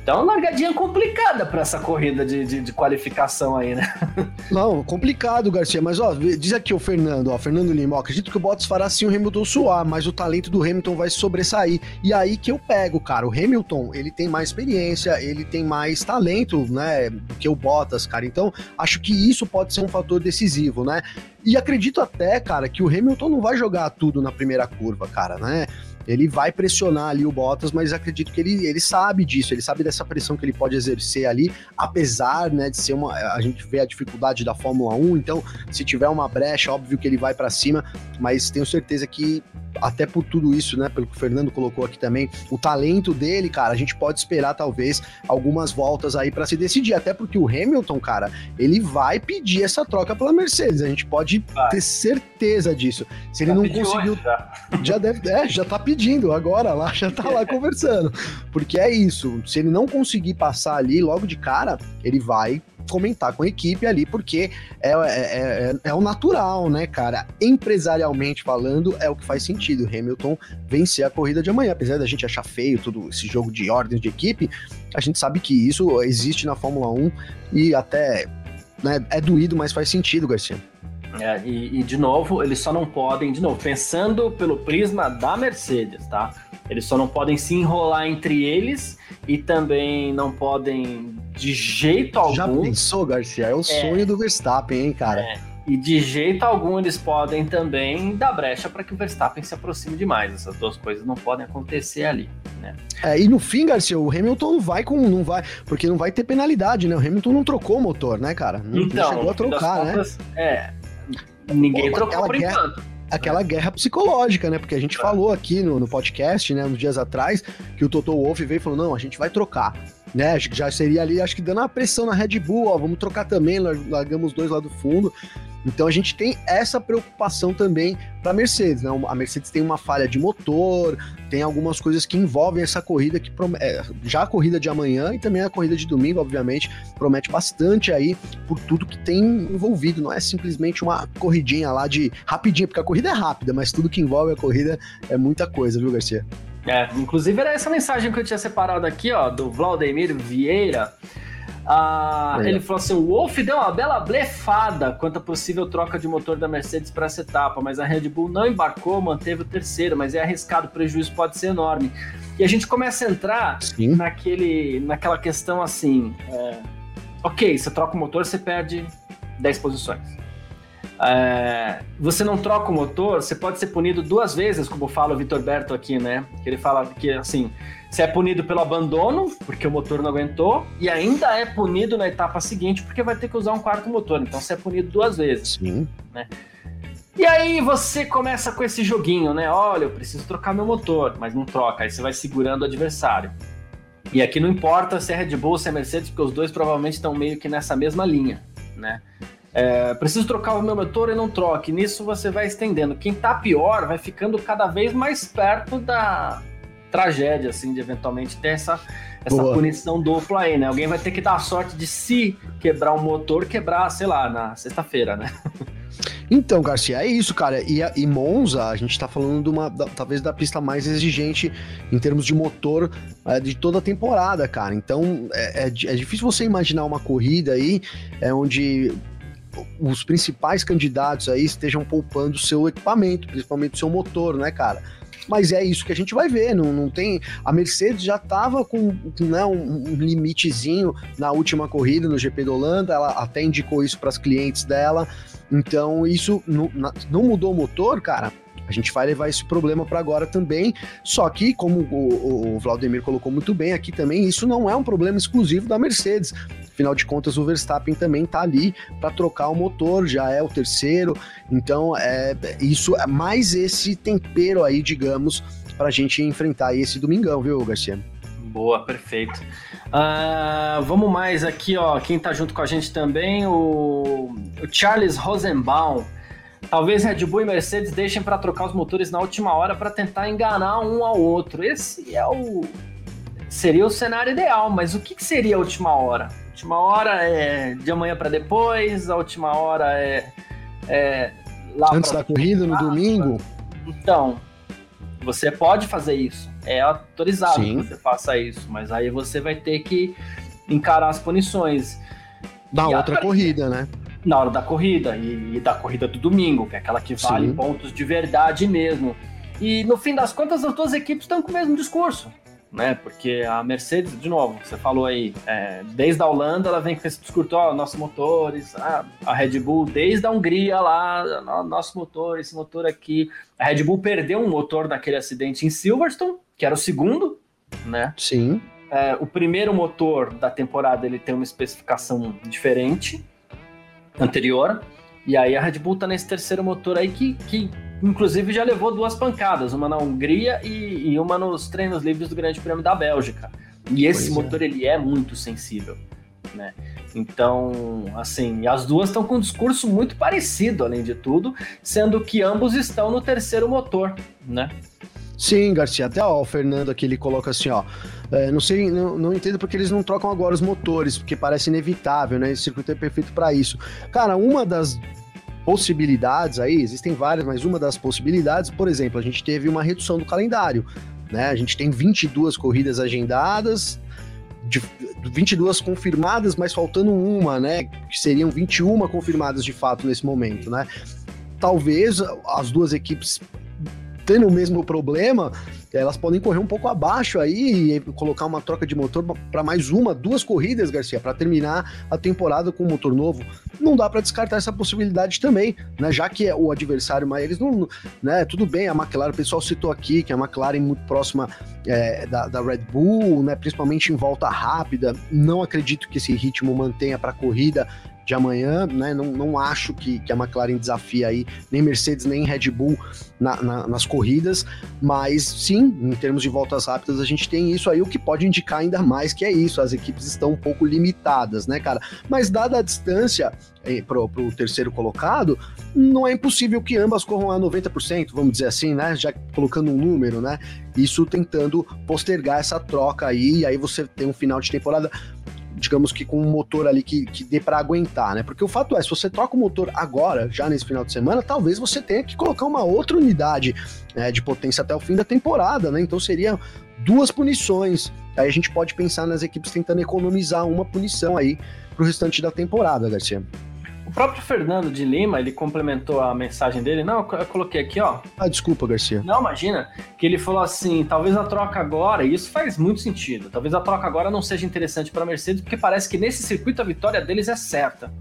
então, largadinha complicada para essa corrida de, de, de, qualificação aí, né? Não, complicado, Garcia. Mas, ó, diz aqui o Fernando, ó, Fernando Lima, ó, acredito que o Bottas fará sim o Hamilton suar, mas o talento do Hamilton vai sobressair. E aí que eu pego, cara. O Hamilton, ele tem mais experiência, ele tem mais talento, né, do que o Bottas, cara. Então, acho que isso pode ser um fator decisivo, né? E acredito até, cara, que o Hamilton não vai jogar tudo na primeira curva, cara, né? Ele vai pressionar ali o Bottas, mas acredito que ele, ele sabe disso, ele sabe dessa pressão que ele pode exercer ali, apesar né, de ser uma. A gente vê a dificuldade da Fórmula 1, então se tiver uma brecha, óbvio que ele vai para cima, mas tenho certeza que até por tudo isso, né, pelo que o Fernando colocou aqui também, o talento dele, cara, a gente pode esperar talvez algumas voltas aí para se decidir, até porque o Hamilton, cara, ele vai pedir essa troca pela Mercedes, a gente pode vai. ter certeza disso. Se ele já não conseguiu, já. já deve, é, já tá pedindo agora lá, já tá lá conversando. Porque é isso, se ele não conseguir passar ali logo de cara, ele vai comentar com a equipe ali, porque é, é, é, é, o natural, né, cara? Empresarialmente falando, é o que faz sentido. Hamilton vencer a corrida de amanhã. Apesar da gente achar feio todo esse jogo de ordens de equipe, a gente sabe que isso existe na Fórmula 1 e até né, é doído, mas faz sentido, Garcia. É, e, e, de novo, eles só não podem, de novo, pensando pelo prisma da Mercedes, tá? Eles só não podem se enrolar entre eles e também não podem de jeito algum. Já pensou, Garcia? É o é, sonho do Verstappen, hein, cara? É. E de jeito algum eles podem também dar brecha para que o Verstappen se aproxime demais. Essas duas coisas não podem acontecer ali, né? É, e no fim, Garcia, o Hamilton não vai com. não vai. Porque não vai ter penalidade, né? O Hamilton não trocou o motor, né, cara? Não, então, chegou a trocar, né? É. Ninguém Pô, trocou por guerra, enquanto aquela guerra psicológica, né? Porque a gente falou aqui no, no podcast, né, uns dias atrás, que o Toto Wolff veio e falou: não, a gente vai trocar né? Acho que já seria ali, acho que dando uma pressão na Red Bull, ó, vamos trocar também, largamos dois lá do fundo. Então a gente tem essa preocupação também para a Mercedes, né? A Mercedes tem uma falha de motor, tem algumas coisas que envolvem essa corrida que é, já a corrida de amanhã e também a corrida de domingo, obviamente, promete bastante aí por tudo que tem envolvido. Não é simplesmente uma corridinha lá de rapidinha, porque a corrida é rápida, mas tudo que envolve a corrida é muita coisa, viu, Garcia? É, inclusive era essa mensagem que eu tinha separado aqui, ó, do Vladimir Vieira. Ah, ele falou assim: o Wolf deu uma bela blefada quanto a possível troca de motor da Mercedes para essa etapa, mas a Red Bull não embarcou, manteve o terceiro, mas é arriscado, o prejuízo pode ser enorme. E a gente começa a entrar naquele, naquela questão assim: é, ok, você troca o motor, você perde 10 posições. É, você não troca o motor, você pode ser punido duas vezes, como fala o Vitor Berto aqui, né? Que ele fala que assim, você é punido pelo abandono, porque o motor não aguentou, e ainda é punido na etapa seguinte, porque vai ter que usar um quarto motor. Então você é punido duas vezes. Sim. Né? E aí você começa com esse joguinho, né? Olha, eu preciso trocar meu motor, mas não troca, aí você vai segurando o adversário. E aqui não importa se é Red Bull ou se é Mercedes, porque os dois provavelmente estão meio que nessa mesma linha, né? É, preciso trocar o meu motor e não troque. Nisso você vai estendendo. Quem tá pior vai ficando cada vez mais perto da tragédia, assim, de eventualmente ter essa, essa punição dupla aí, né? Alguém vai ter que dar a sorte de se quebrar o um motor, quebrar, sei lá, na sexta-feira, né? Então, Garcia, é isso, cara. E, e Monza, a gente tá falando de uma, da, talvez da pista mais exigente em termos de motor é, de toda a temporada, cara. Então, é, é, é, difícil você imaginar uma corrida aí é, onde os principais candidatos aí estejam poupando seu equipamento, principalmente seu motor, né, cara? mas é isso que a gente vai ver. Não, não tem. A Mercedes já estava com né, um, um, limitezinho na última corrida no GP da Holanda, ela até indicou isso para as clientes dela. Então, isso não, não mudou o motor, cara. A gente vai levar esse problema para agora também. Só que, como o, o Vladimir colocou muito bem aqui também, isso não é um problema exclusivo da Mercedes. Afinal de contas, o Verstappen também está ali para trocar o motor, já é o terceiro. Então, é isso é mais esse tempero aí, digamos, para a gente enfrentar esse domingão, viu, Garcia? Boa, perfeito. Uh, vamos mais aqui, ó. Quem está junto com a gente também, o, o Charles Rosenbaum. Talvez Red Bull e Mercedes deixem para trocar os motores na última hora para tentar enganar um ao outro. Esse é o seria o cenário ideal, mas o que, que seria a última hora? A última hora é de amanhã para depois, a última hora é, é antes da corrida no domingo. Então, você pode fazer isso. É autorizado Sim. que você faça isso, mas aí você vai ter que encarar as punições. Da e outra a... corrida, né? Na hora da corrida e, e, da corrida do domingo, que é aquela que vale Sim. pontos de verdade mesmo. E no fim das contas, as duas equipes estão com o mesmo discurso, né? Porque a Mercedes, de novo, você falou aí, é, desde a Holanda ela vem com esse discurso, ó, nossos motores, a, a Red Bull, desde a Hungria lá, nosso motor, esse motor aqui. A Red Bull perdeu um motor naquele acidente em Silverstone, que era o segundo, né? Sim. É, o primeiro motor da temporada ele tem uma especificação diferente, anterior. E aí a Red Bull tá nesse terceiro motor aí que, que inclusive já levou duas pancadas, uma na Hungria e, e uma nos treinos livres do Grande Prêmio da Bélgica. E esse pois é. motor é. ele é muito sensível, né? Então, assim, as duas estão com um discurso muito parecido, além de tudo, sendo que ambos estão no terceiro motor, né? Sim, Garcia. Até ó, o Fernando aqui ele coloca assim, ó. É, não sei, não, não entendo porque eles não trocam agora os motores, porque parece inevitável, né? Esse circuito é perfeito para isso. Cara, uma das possibilidades aí, existem várias, mas uma das possibilidades, por exemplo, a gente teve uma redução do calendário, né? A gente tem 22 corridas agendadas, de 22 confirmadas, mas faltando uma, né? Que seriam 21 confirmadas de fato nesse momento, né? Talvez as duas equipes tendo o mesmo problema, elas podem correr um pouco abaixo aí e colocar uma troca de motor para mais uma, duas corridas, Garcia, para terminar a temporada com um motor novo. Não dá para descartar essa possibilidade também, né? Já que é o adversário, mas eles não, né? Tudo bem, a McLaren, o pessoal citou aqui que a McLaren é muito próxima é, da, da, Red Bull, né? Principalmente em volta rápida. Não acredito que esse ritmo mantenha para a corrida de amanhã, né? Não, não acho que, que a McLaren desafia aí nem Mercedes nem Red Bull na, na, nas corridas, mas sim, em termos de voltas rápidas, a gente tem isso aí, o que pode indicar ainda mais que é isso, as equipes estão um pouco limitadas, né, cara? Mas dada a distância eh, pro, pro terceiro colocado, não é impossível que ambas corram a 90%, vamos dizer assim, né? Já colocando um número, né? Isso tentando postergar essa troca aí, e aí você tem um final de temporada digamos que com um motor ali que, que dê para aguentar, né? Porque o fato é, se você troca o motor agora, já nesse final de semana, talvez você tenha que colocar uma outra unidade né, de potência até o fim da temporada, né? Então seria duas punições. Aí a gente pode pensar nas equipes tentando economizar uma punição aí pro restante da temporada, Garcia. O próprio Fernando de Lima, ele complementou a mensagem dele. Não, eu coloquei aqui, ó. Ah, desculpa, Garcia. Não, imagina. Que ele falou assim: talvez a troca agora, e isso faz muito sentido, talvez a troca agora não seja interessante para a Mercedes, porque parece que nesse circuito a vitória deles é certa.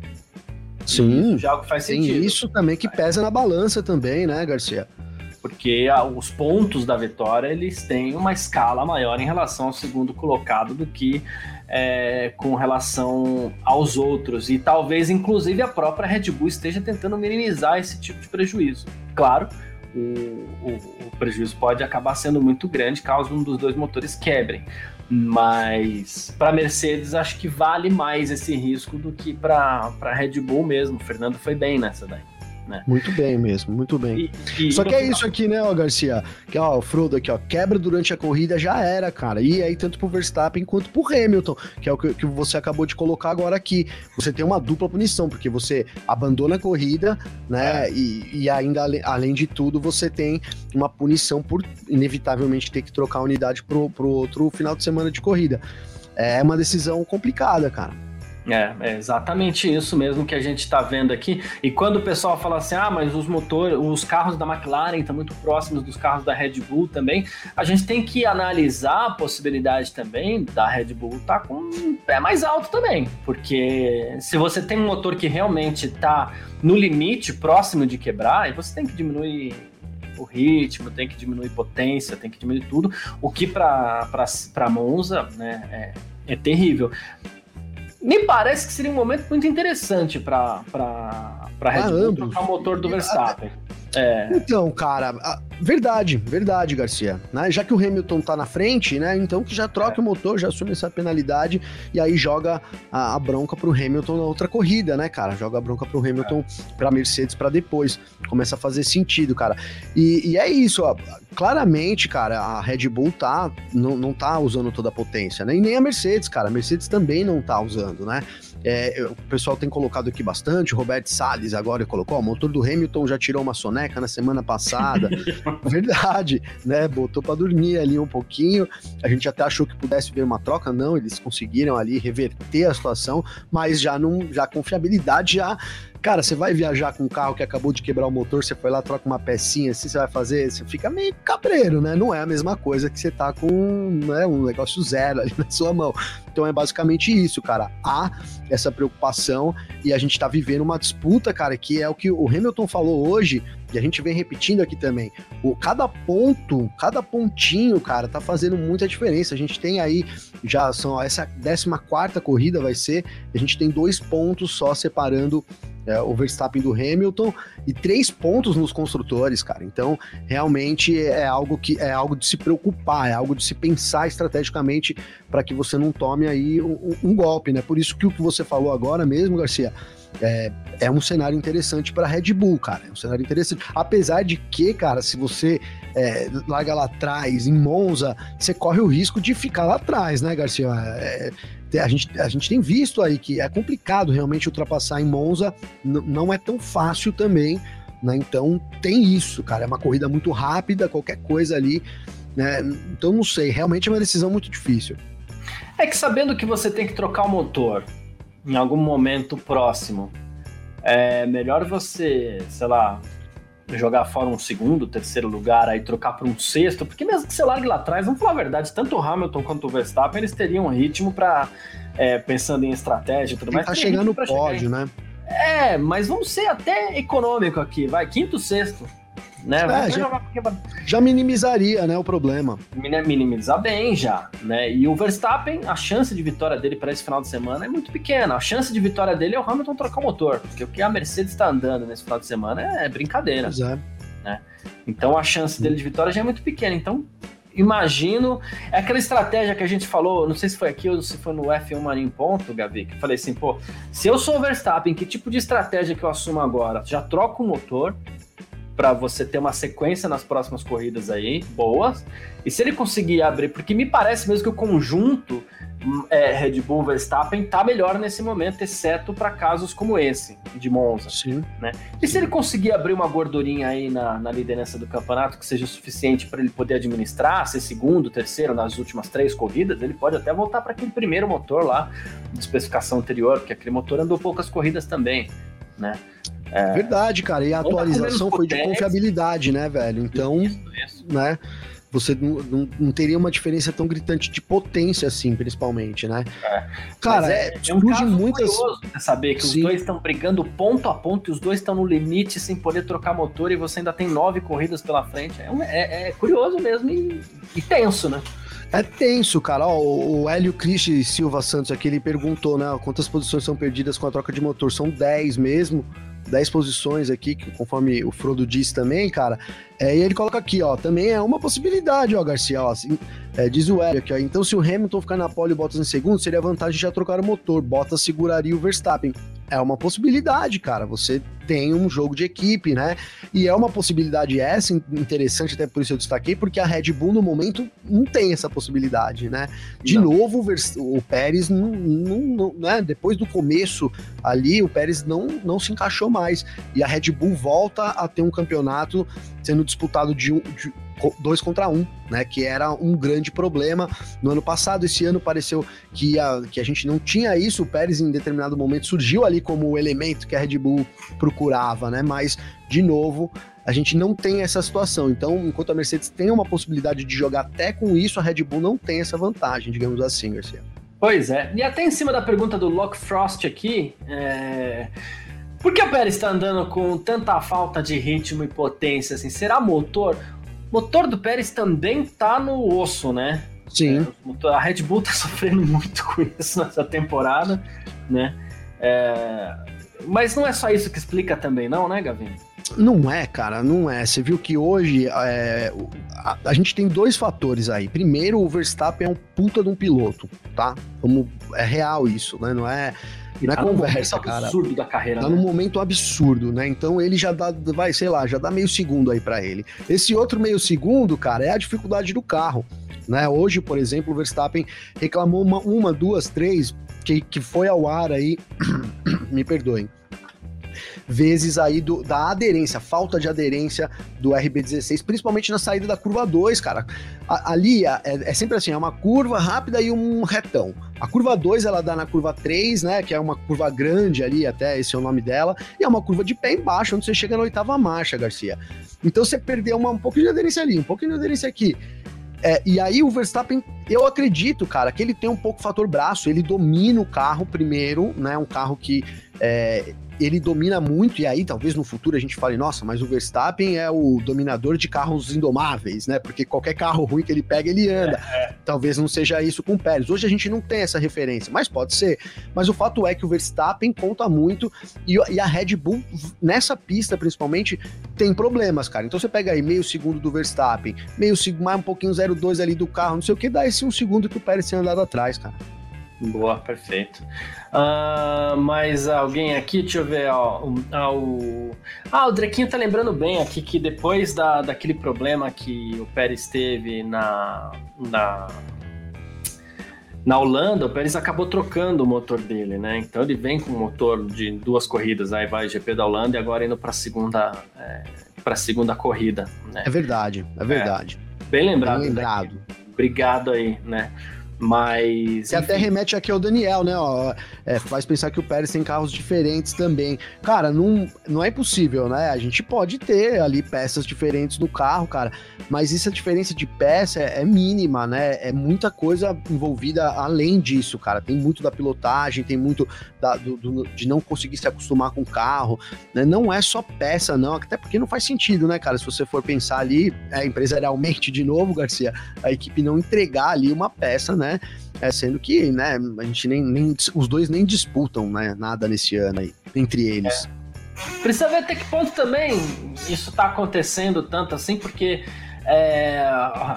Sim. já é algo que faz sentido. isso também que pesa na balança também, né, Garcia? Porque os pontos da vitória eles têm uma escala maior em relação ao segundo colocado do que é, com relação aos outros. E talvez, inclusive, a própria Red Bull esteja tentando minimizar esse tipo de prejuízo. Claro, o, o, o prejuízo pode acabar sendo muito grande caso um dos dois motores quebrem. Mas para Mercedes acho que vale mais esse risco do que para Red Bull mesmo. O Fernando foi bem nessa daí né? Muito bem mesmo, muito bem. E, e Só que é final... isso aqui, né, ó, Garcia? Que ó, o Frodo aqui, ó, quebra durante a corrida já era, cara. E aí, tanto pro Verstappen quanto pro Hamilton, que é o que, que você acabou de colocar agora aqui. Você tem uma dupla punição, porque você abandona a corrida, né? É. E, e ainda, além de tudo, você tem uma punição por inevitavelmente ter que trocar a unidade pro, pro outro final de semana de corrida. É uma decisão complicada, cara. É, é, exatamente isso mesmo que a gente está vendo aqui. E quando o pessoal fala assim, ah, mas os motores, os carros da McLaren estão muito próximos dos carros da Red Bull também, a gente tem que analisar a possibilidade também da Red Bull estar tá com um pé mais alto também, porque se você tem um motor que realmente está no limite, próximo de quebrar, você tem que diminuir o ritmo, tem que diminuir potência, tem que diminuir tudo, o que para Monza né, é, é terrível. Me parece que seria um momento muito interessante para a Red Bull trocar o motor do Verstappen. É. Então, cara, verdade, verdade, Garcia. Né? Já que o Hamilton tá na frente, né? Então que já troca é. o motor, já assume essa penalidade e aí joga a, a, bronca pro Hamilton na outra corrida, né, cara? Joga a bronca pro Hamilton é. pra Mercedes para depois. Começa a fazer sentido, cara. E, e, é isso, ó. Claramente, cara, a Red Bull tá, não, não tá usando toda a potência, né? E nem a Mercedes, cara. A Mercedes também não tá usando, né? É, o pessoal tem colocado aqui bastante, o Roberto Salles agora colocou, ó, o motor do Hamilton já tirou uma soneca na semana passada. Verdade, né? Botou para dormir ali um pouquinho. A gente até achou que pudesse ver uma troca, não, eles conseguiram ali reverter a situação, mas já não, já confiabilidade já Cara, você vai viajar com um carro que acabou de quebrar o motor, você foi lá, troca uma pecinha, assim, você vai fazer, você fica meio cabreiro, né? Não é a mesma coisa que você tá com né, um negócio zero ali na sua mão. Então é basicamente isso, cara. Há essa preocupação e a gente tá vivendo uma disputa, cara, que é o que o Hamilton falou hoje, e a gente vem repetindo aqui também. O, cada ponto, cada pontinho, cara, tá fazendo muita diferença. A gente tem aí, já são essa 14 corrida vai ser, a gente tem dois pontos só separando é, o Verstappen do Hamilton e três pontos nos construtores, cara. Então, realmente é algo que é algo de se preocupar, é algo de se pensar estrategicamente para que você não tome aí um, um, golpe, né? Por isso que o que você falou agora mesmo, Garcia, é, é um cenário interessante para Red Bull, cara. É um cenário interessante. Apesar de que, cara, se você é, larga lá atrás, em Monza, você corre o risco de ficar lá atrás, né, Garcia? É, a gente, a gente tem visto aí que é complicado realmente ultrapassar em Monza, não é tão fácil também, né? Então tem isso, cara. É uma corrida muito rápida, qualquer coisa ali, né? Então não sei, realmente é uma decisão muito difícil. É que sabendo que você tem que trocar o motor em algum momento próximo, é melhor você, sei lá, jogar fora um segundo, terceiro lugar, aí trocar para um sexto, porque mesmo que você largue lá atrás, vamos falar a verdade, tanto o Hamilton quanto o Verstappen, eles teriam um ritmo para é, pensando em estratégia e tudo mais. Tá chegando no pódio, né? É, mas vamos ser até econômico aqui, vai, quinto, sexto. Né? É, já, já, minimizaria né, o problema. Minimizar bem já. Né? E o Verstappen, a chance de vitória dele para esse final de semana é muito pequena. A chance de vitória dele é o Hamilton trocar o motor, porque o que a Mercedes está andando nesse final de semana é brincadeira. Pois é. Né? Então a chance dele de vitória já é muito pequena. Então imagino. É aquela estratégia que a gente falou, não sei se foi aqui ou se foi no F1 Marinho Ponto, Gavi, que eu falei assim, pô, se eu sou o Verstappen, que tipo de estratégia que eu assumo agora? Já troco o motor, para você ter uma sequência nas próximas corridas aí, boas. E se ele conseguir abrir, porque me parece mesmo que o conjunto é, Red Bull Verstappen tá melhor nesse momento, exceto para casos como esse de Monza. Sim. Né? E se ele conseguir abrir uma gordurinha aí na, na liderança do campeonato que seja suficiente para ele poder administrar, ser segundo, terceiro nas últimas três corridas, ele pode até voltar para aquele primeiro motor lá de especificação anterior, porque aquele motor andou poucas corridas também, né? É... Verdade, cara. E a atualização foi de confiabilidade, né, velho? Então, isso, isso. né? Você não, não, não, teria uma diferença tão gritante de potência, assim, principalmente, né? É. Cara, é, é, um caso muitas... curioso saber que Sim. os dois estão brigando ponto a ponto e os dois estão no limite sem poder trocar motor e você ainda tem nove corridas pela frente. É, um, é, é curioso mesmo e, e, tenso, né? É tenso, cara. Ó, o Hélio Cristi Silva Santos aqui, ele perguntou, né? Quantas posições são perdidas com a troca de motor? São 10 mesmo. 10 posições aqui, conforme o Frodo disse também, cara. É, e ele coloca aqui, ó, também é uma possibilidade, ó, Garcia, ó, assim, é, diz o Hélio aqui, ó, então se o Hamilton ficar na pole e Bottas em segundo, seria vantagem já trocar o motor, Bottas seguraria o Verstappen. É uma possibilidade, cara, você tem um jogo de equipe, né? E é uma possibilidade essa interessante, até por isso eu destaquei, porque a Red Bull no momento não tem essa possibilidade, né? De não. novo, o Pérez não, não, não, né? depois do começo ali, o Pérez não, não se encaixou mais. E a Red Bull volta a ter um campeonato sendo disputado de, um, de dois contra um, né? Que era um grande problema no ano passado. Esse ano pareceu que a, que a gente não tinha isso. O Pérez, em determinado momento, surgiu ali como o elemento que a Red Bull procurava, né? Mas, de novo, a gente não tem essa situação. Então, enquanto a Mercedes tem uma possibilidade de jogar até com isso, a Red Bull não tem essa vantagem, digamos assim, Garcia. Pois é. E até em cima da pergunta do Locke Frost aqui, é... por que o Pérez está andando com tanta falta de ritmo e potência? Assim? Será motor? Motor do Pérez também tá no osso, né? Sim. É, a Red Bull tá sofrendo muito com isso nessa temporada, né? É... Mas não é só isso que explica também, não, né, Gavin? Não é, cara, não é. Você viu que hoje é, a, a, gente tem dois fatores aí. Primeiro, o Verstappen é um puta de um piloto, tá? Como é real isso, né? Não é, não é tá conversa, cara. absurdo da carreira. Tá né? num momento absurdo, né? Então ele já dá, vai, sei lá, já dá meio segundo aí para ele. Esse outro meio segundo, cara, é a dificuldade do carro. Né? Hoje, por exemplo, o Verstappen reclamou uma, uma duas, três, que, que foi ao ar aí. me perdoem vezes aí do, da aderência, falta de aderência do RB16, principalmente na saída da curva 2, cara. A, ali é, é, sempre assim, é uma curva rápida e um retão. A curva 2 ela dá na curva 3, né, que é uma curva grande ali, até esse é o nome dela, e é uma curva de pé embaixo, onde você chega na oitava marcha, Garcia. Então você perdeu uma, um pouquinho de aderência ali, um pouquinho de aderência aqui. É, e aí o Verstappen, eu acredito, cara, que ele tem um pouco fator braço, ele domina o carro primeiro, né? Um carro que é, ele domina muito, e aí talvez no futuro a gente fale, nossa, mas o Verstappen é o dominador de carros indomáveis, né? Porque qualquer carro ruim que ele pega, ele anda. É, é. Talvez não seja isso com o Pérez. Hoje a gente não tem essa referência, mas pode ser. Mas o fato é que o Verstappen conta muito e, e a Red Bull, nessa pista principalmente, tem problemas, cara. Então você pega aí meio segundo do Verstappen, meio segundo, mais um pouquinho 0,2 ali do carro, não sei o que, dá esse um segundo que o Pérez tinha andado atrás, cara. Boa, perfeito. Uh, mas alguém aqui, deixa eu ver, ó, o, ah, o, ah, o Drequinho tá lembrando bem aqui que depois da, daquele problema que o Pérez teve na, na, na Holanda, o Pérez acabou trocando o motor dele, né? Então ele vem com um motor de duas corridas, aí vai GP da Holanda e agora indo para a segunda, é, para segunda corrida. Né? É verdade, é verdade. É, bem lembrado. Bem lembrado. Obrigado aí, né? Mas. Você até remete aqui ao Daniel, né? Ó, é, faz pensar que o Pérez tem carros diferentes também. Cara, não, não é impossível, né? A gente pode ter ali peças diferentes no carro, cara, mas essa diferença de peça é, é mínima, né? É muita coisa envolvida além disso, cara. Tem muito da pilotagem, tem muito da, do, do, de não conseguir se acostumar com o carro, né? Não é só peça, não, até porque não faz sentido, né, cara? Se você for pensar ali, é, empresarialmente de novo, Garcia, a equipe não entregar ali uma peça, né? É, sendo que, né, a gente nem, nem os dois nem disputam, né, nada nesse ano aí, entre eles. É. Precisa ver até que ponto também isso tá acontecendo tanto assim, porque é,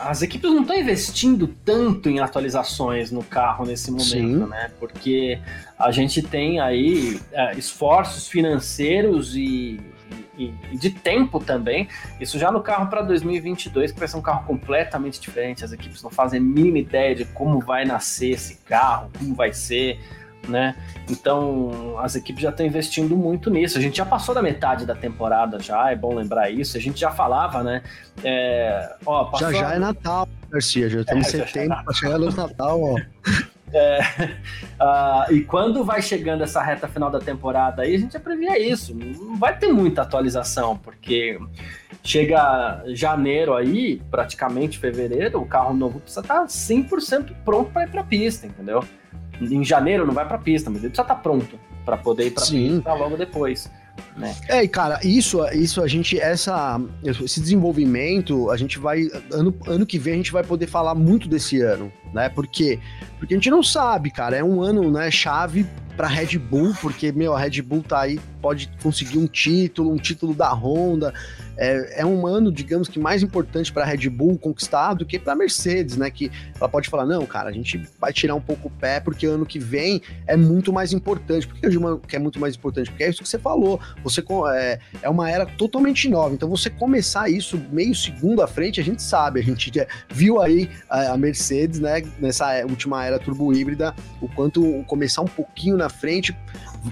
as equipes não estão investindo tanto em atualizações no carro nesse momento, Sim. né? Porque a gente tem aí é, esforços financeiros e e, de tempo também. Isso já no carro para 2022, que vai ser um carro completamente diferente. As equipes não fazem a mínima ideia de como vai nascer esse carro, como vai ser. Né? Então as equipes já estão investindo muito nisso. A gente já passou da metade da temporada já, é bom lembrar isso. A gente já falava, né? É, ó, passou... Já já é Natal, Garcia. Já estamos é, em setembro para chegar no Natal, ó. É, uh, e quando vai chegando essa reta final da temporada aí, a gente já previa isso. Não vai ter muita atualização, porque chega janeiro aí, praticamente fevereiro, o carro novo precisa estar 100% pronto para ir para a pista, entendeu? Em janeiro não vai para a pista, mas ele precisa estar pronto para poder ir para a pista logo depois. Né? É, e cara, isso, isso a gente, essa, esse desenvolvimento, a gente vai, ano, ano que vem a gente vai poder falar muito desse ano, né? Porque, porque a gente não sabe, cara, é um ano, né, chave para Red Bull, porque, meu, a Red Bull tá aí pode conseguir um título, um título da Honda. É, é um ano, digamos que mais importante para Red Bull conquistar do que para Mercedes, né? Que ela pode falar: não, cara, a gente vai tirar um pouco o pé porque ano que vem é muito mais importante. Por que que é muito mais importante? Porque é isso que você falou. Você é, é uma era totalmente nova. Então você começar isso meio segundo à frente, a gente sabe, a gente viu aí a Mercedes, né? Nessa última era turbo híbrida, o quanto começar um pouquinho na frente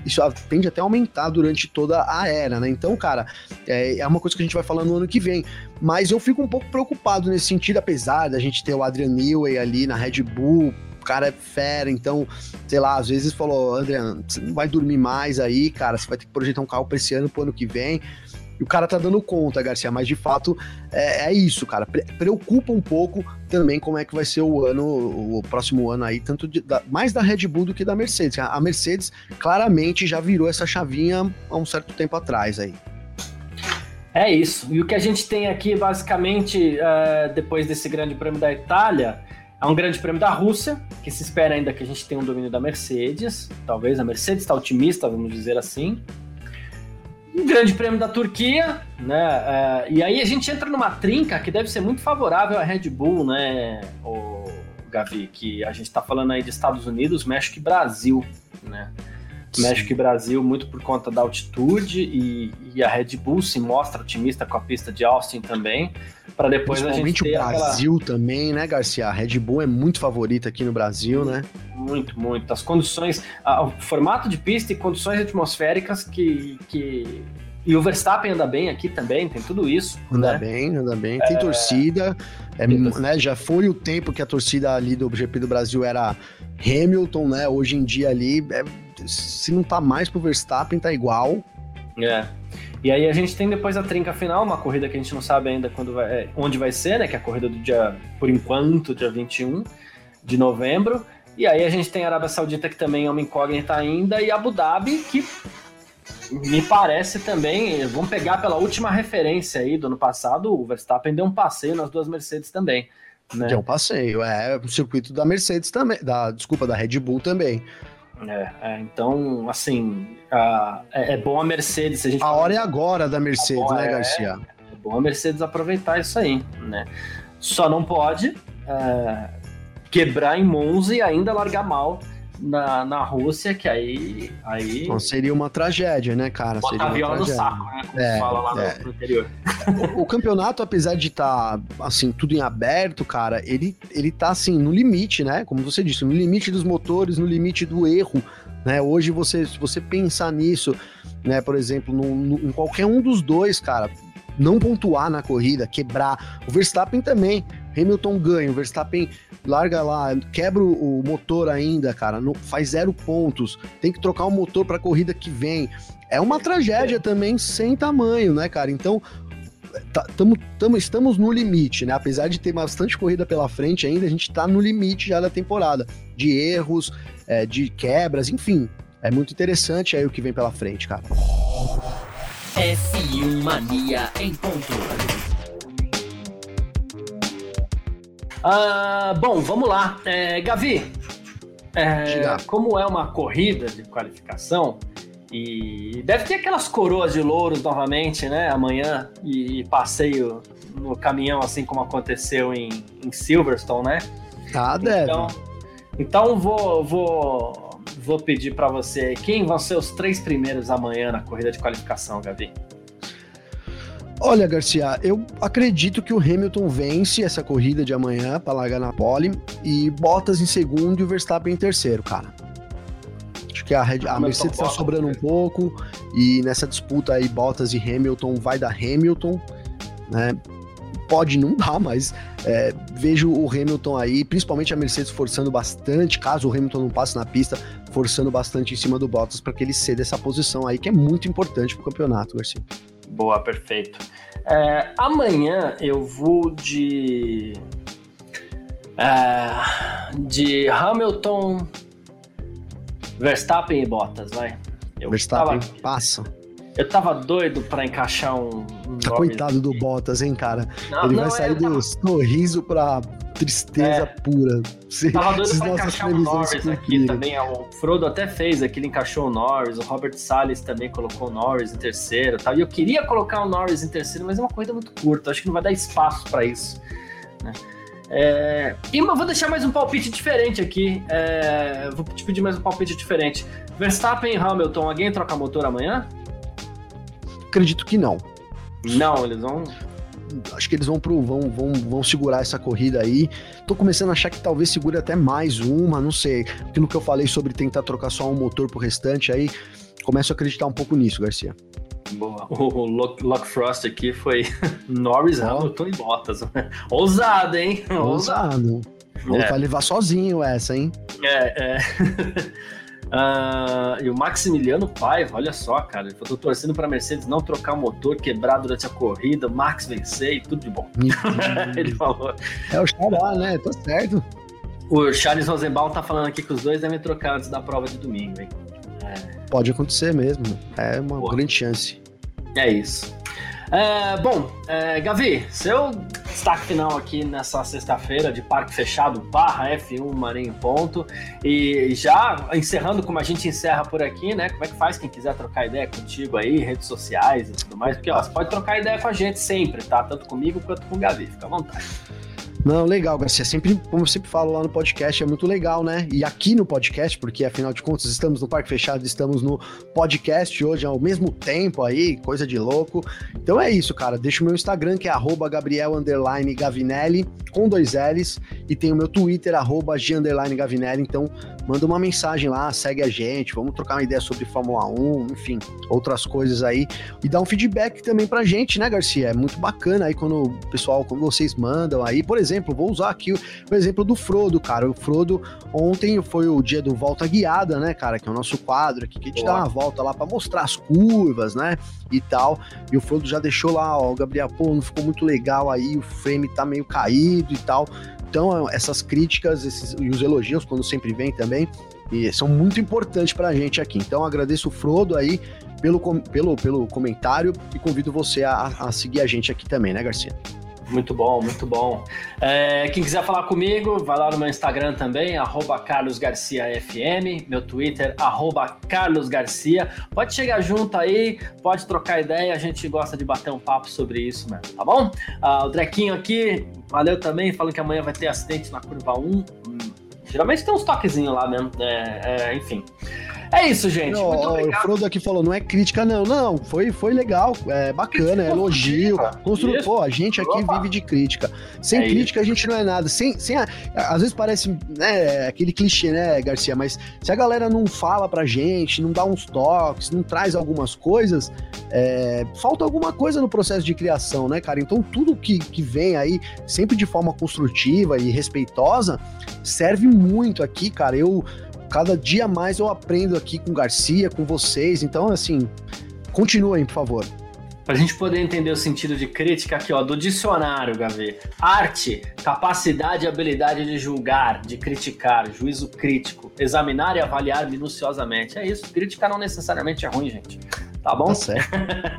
isso tende até a aumentar durante toda a era, né? Então, cara, é, é uma coisa que a gente vai falar no ano que vem. Mas eu fico um pouco preocupado nesse sentido, apesar da gente ter o Adrian Newey ali na Red Bull, o cara é fera, então, sei lá, às vezes falou, Adrian, você não vai dormir mais aí, cara, você vai ter que projetar um carro para esse ano, pro ano que vem. E o cara tá dando conta, Garcia, mas de fato é, é isso, cara. Pre preocupa um pouco também como é que vai ser o ano, o próximo ano aí, tanto de, da, mais da Red Bull do que da Mercedes. A Mercedes claramente já virou essa chavinha há um certo tempo atrás aí. É isso. E o que a gente tem aqui, basicamente, uh, depois desse grande prêmio da Itália, é um grande prêmio da Rússia, que se espera ainda que a gente tenha um domínio da Mercedes. Talvez a Mercedes está otimista, vamos dizer assim um grande prêmio da Turquia, né? Uh, e aí a gente entra numa trinca que deve ser muito favorável à Red Bull, né, o Gavi? Que a gente está falando aí de Estados Unidos, México e Brasil, né? Sim. México e Brasil, muito por conta da altitude, e, e, a Red Bull se mostra otimista com a pista de Austin também, para depois a gente ter o Brasil aquela... também, né, Garcia? A Red Bull é muito favorita aqui no Brasil, né? Muito, muito. As condições, a, o formato de pista e condições atmosféricas que, que e o Verstappen anda bem aqui também, tem tudo isso. Anda né? bem, anda bem. Tem é... torcida. É, né, já foi o tempo que a torcida ali do GP do Brasil era Hamilton, né? Hoje em dia ali é se não tá mais pro Verstappen, tá igual. É. E aí a gente tem depois a trinca final, uma corrida que a gente não sabe ainda quando vai, é, onde vai ser, né? Que é a corrida do dia, por enquanto, dia 21 de novembro. E aí a gente tem a Arábia Saudita, que também é uma incógnita ainda, e Abu Dhabi, que me parece também, vamos pegar pela última referência aí do ano passado, o Verstappen deu um passeio nas duas Mercedes também. Né? Deu um passeio, é o circuito da Mercedes também, da, desculpa, da Red Bull também. É, é, então, assim, a, é, é, bom a Mercedes. A, gente a hora é agora da Mercedes, né, Garcia? É, é, bom a Mercedes aproveitar isso aí, né? Só não pode é, quebrar em Monza e ainda largar mal na, na Rússia, que aí. aí... Então seria uma tragédia, né, cara? Seria a viola no saco, né? Como é, fala lá é. no, interior. O, o, campeonato, apesar de estar, tá, assim, tudo em aberto, cara, ele, ele tá, assim, no limite, né? Como você disse, no limite dos motores, no limite do erro. Né, hoje, você, se você pensar nisso, né, por exemplo, no, no, em qualquer um dos dois, cara, não pontuar na corrida, quebrar. O Verstappen também. Hamilton ganha, o Verstappen larga lá, quebra o motor ainda, cara, não, faz zero pontos, tem que trocar o motor para a corrida que vem. É uma tragédia também sem tamanho, né, cara? Então, tá, tamo, tamo, estamos no limite, né? Apesar de ter bastante corrida pela frente ainda, a gente tá no limite já da temporada, de erros, é, de quebras, enfim. É muito interessante aí o que vem pela frente, cara. F1 Mania em ponto. Ah, bom, vamos lá. É, Gavi, é, como é uma corrida de qualificação, e deve ter aquelas coroas de louros novamente, né? Amanhã, e, passeio no caminhão, assim como aconteceu em, em Silverstone, né? Ah, deve. Então, então vou, vou vou pedir para você quem vão ser os três primeiros amanhã na corrida de qualificação, Gavi. Olha, Garcia, eu acredito que o Hamilton vence essa corrida de amanhã para largar na pole e Bottas em segundo e o Verstappen em terceiro, cara. Acho que a, Red, a Mercedes está sobrando um pouco e nessa disputa aí Bottas e Hamilton vai dar Hamilton, né? Pode não dar, mas é, vejo o Hamilton aí, principalmente a Mercedes forçando bastante, caso o Hamilton não passe na pista, forçando bastante em cima do Bottas para que ele ceda essa posição aí, que é muito importante para o campeonato, Garcia. Boa, perfeito. É, amanhã eu vou de. É, de Hamilton, Verstappen e Bottas, vai. Eu Verstappen tava, passa. Eu tava doido para encaixar um. um tá coitado do Bottas, hein, cara? Não, Ele não vai sair é, do sorriso pra tristeza é. pura. Se, Tava doido pra encaixar o Norris aqui também. O Frodo até fez aqui, ele encaixou o Norris. O Robert Salles também colocou o Norris em terceiro. Tal. E eu queria colocar o Norris em terceiro, mas é uma corrida muito curta. Acho que não vai dar espaço para isso. Né? É... E vou deixar mais um palpite diferente aqui. É... Vou te pedir mais um palpite diferente. Verstappen e Hamilton, alguém troca motor amanhã? Acredito que não. Não, eles vão acho que eles vão pro vão, vão, vão segurar essa corrida aí. Tô começando a achar que talvez segure até mais uma, não sei. Aquilo que eu falei sobre tentar trocar só um motor pro restante aí, começo a acreditar um pouco nisso, Garcia. Boa. O Lock Frost aqui foi Norris, oh. Hamilton e Bottas. Ousado, hein? Ousado. É. Vai levar sozinho essa, hein? É, é. Uh, e o Maximiliano Paiva, olha só, cara, eu tô torcendo pra Mercedes não trocar o motor, quebrar durante a corrida, o Max vencer e tudo de bom. Ele falou. É o Xará, né? Tô certo. O Charles Rosenbaum tá falando aqui que os dois devem trocar antes da prova de domingo, hein? É. Pode acontecer mesmo. É uma grande chance. É isso. É, bom, é, Gavi, seu destaque final aqui nessa sexta-feira de Parque Fechado barra F1 Marinho Ponto. E já encerrando como a gente encerra por aqui, né? Como é que faz quem quiser trocar ideia contigo aí, redes sociais e tudo mais? Porque ó, você pode trocar ideia com a gente sempre, tá? Tanto comigo quanto com o Gavi, fica à vontade. Não, legal, Garcia. Sempre, como eu sempre falo lá no podcast, é muito legal, né? E aqui no podcast, porque afinal de contas estamos no Parque Fechado, estamos no podcast hoje ao mesmo tempo aí, coisa de louco. Então é isso, cara. Deixa o meu Instagram, que é Gabriel Gavinelli, com dois L's, e tem o meu Twitter, arroba G Gavinelli. Então manda uma mensagem lá, segue a gente, vamos trocar uma ideia sobre Fórmula 1, enfim, outras coisas aí. E dá um feedback também pra gente, né, Garcia? É muito bacana aí quando o pessoal, quando vocês mandam aí, por exemplo, vou usar aqui o, o exemplo do Frodo, cara. O Frodo, ontem foi o dia do Volta Guiada, né, cara? Que é o nosso quadro aqui, que a gente Boa. dá uma volta lá para mostrar as curvas, né? E tal. E o Frodo já deixou lá, ó, o Gabriel, pô, não ficou muito legal aí, o frame tá meio caído e tal. Então, essas críticas esses, e os elogios, quando sempre vem também, e são muito importantes pra gente aqui. Então, agradeço o Frodo aí pelo, pelo, pelo comentário e convido você a, a seguir a gente aqui também, né, Garcia? Muito bom, muito bom. É, quem quiser falar comigo, vai lá no meu Instagram também, carlosgarciafm, meu Twitter, carlosgarcia. Pode chegar junto aí, pode trocar ideia, a gente gosta de bater um papo sobre isso mesmo, tá bom? Ah, o Drequinho aqui, valeu também, falando que amanhã vai ter acidente na curva 1. Hum, geralmente tem uns toquezinhos lá mesmo, é, é, enfim. É isso, gente. Não, Muito obrigado. O Frodo aqui falou, não é crítica, não. Não, foi, foi legal, é bacana, é elogio. Constru... Pô, a gente aqui Opa. vive de crítica. Sem é crítica isso. a gente não é nada. Sem, sem a... Às vezes parece né, aquele clichê, né, Garcia? Mas se a galera não fala pra gente, não dá uns toques, não traz algumas coisas, é... falta alguma coisa no processo de criação, né, cara? Então tudo que, que vem aí, sempre de forma construtiva e respeitosa, serve muito aqui, cara. Eu cada dia mais eu aprendo aqui com Garcia, com vocês. Então, assim, continuem, por favor. Para a gente poder entender o sentido de crítica aqui, ó, do dicionário, Gavi. Arte, capacidade e habilidade de julgar, de criticar, juízo crítico, examinar e avaliar minuciosamente. É isso, crítica não necessariamente é ruim, gente. Tá bom? Tá certo.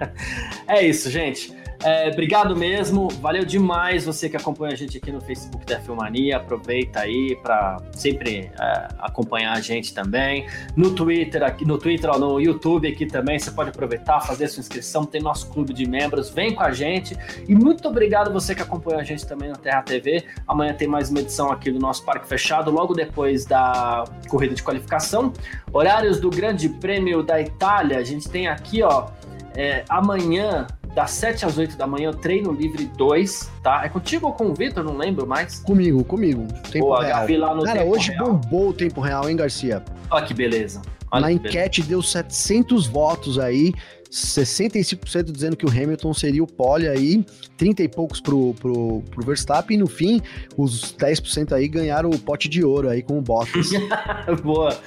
é isso, gente. É, obrigado mesmo, valeu demais você que acompanha a gente aqui no Facebook da Filmania. Aproveita aí para sempre é, acompanhar a gente também. No Twitter, aqui no Twitter, ó, no YouTube aqui também, você pode aproveitar, fazer sua inscrição, tem nosso clube de membros, vem com a gente. E muito obrigado você que acompanha a gente também no Terra TV. Amanhã tem mais uma edição aqui do nosso Parque Fechado, logo depois da corrida de qualificação. Horários do Grande Prêmio da Itália, a gente tem aqui, ó, é, amanhã das 7 às 8 da manhã, treino livre 2, tá? É contigo ou com o Vitor? Não lembro mais. Comigo, comigo. Tempo Boa, real. Lá no Cara, hoje real. bombou o tempo real, hein, Garcia? Olha que beleza. Olha Na que enquete beleza. deu 700 votos aí. 65% dizendo que o Hamilton seria o pole aí, 30 e poucos pro, pro, pro Verstappen, e no fim, os 10% aí ganharam o pote de ouro aí com o Bottas. Boa.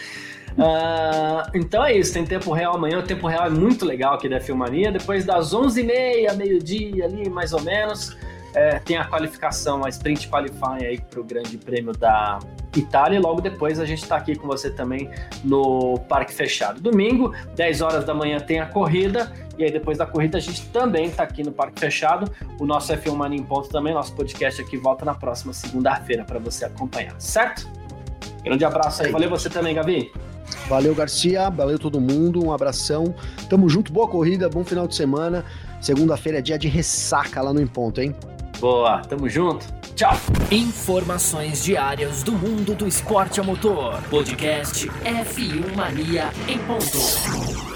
Uh, então é isso, tem tempo real amanhã. O tempo real é muito legal aqui da Filmania. Depois das 11h30, meio-dia ali, mais ou menos, é, tem a qualificação, a Sprint Qualifying aí para o Grande Prêmio da Itália. E logo depois a gente está aqui com você também no Parque Fechado. Domingo, 10 horas da manhã, tem a corrida. E aí, depois da corrida, a gente também está aqui no Parque Fechado. O nosso F1 Mania em Ponto também, nosso podcast aqui volta na próxima segunda-feira para você acompanhar, certo? Grande abraço aí. Valeu você também, Gabi. Valeu, Garcia. Valeu todo mundo. Um abração. Tamo junto. Boa corrida, bom final de semana. Segunda-feira é dia de ressaca lá no Em Ponto, hein? Boa, tamo junto. Tchau. Informações diárias do mundo do esporte a motor. Podcast F1 Mania em ponto.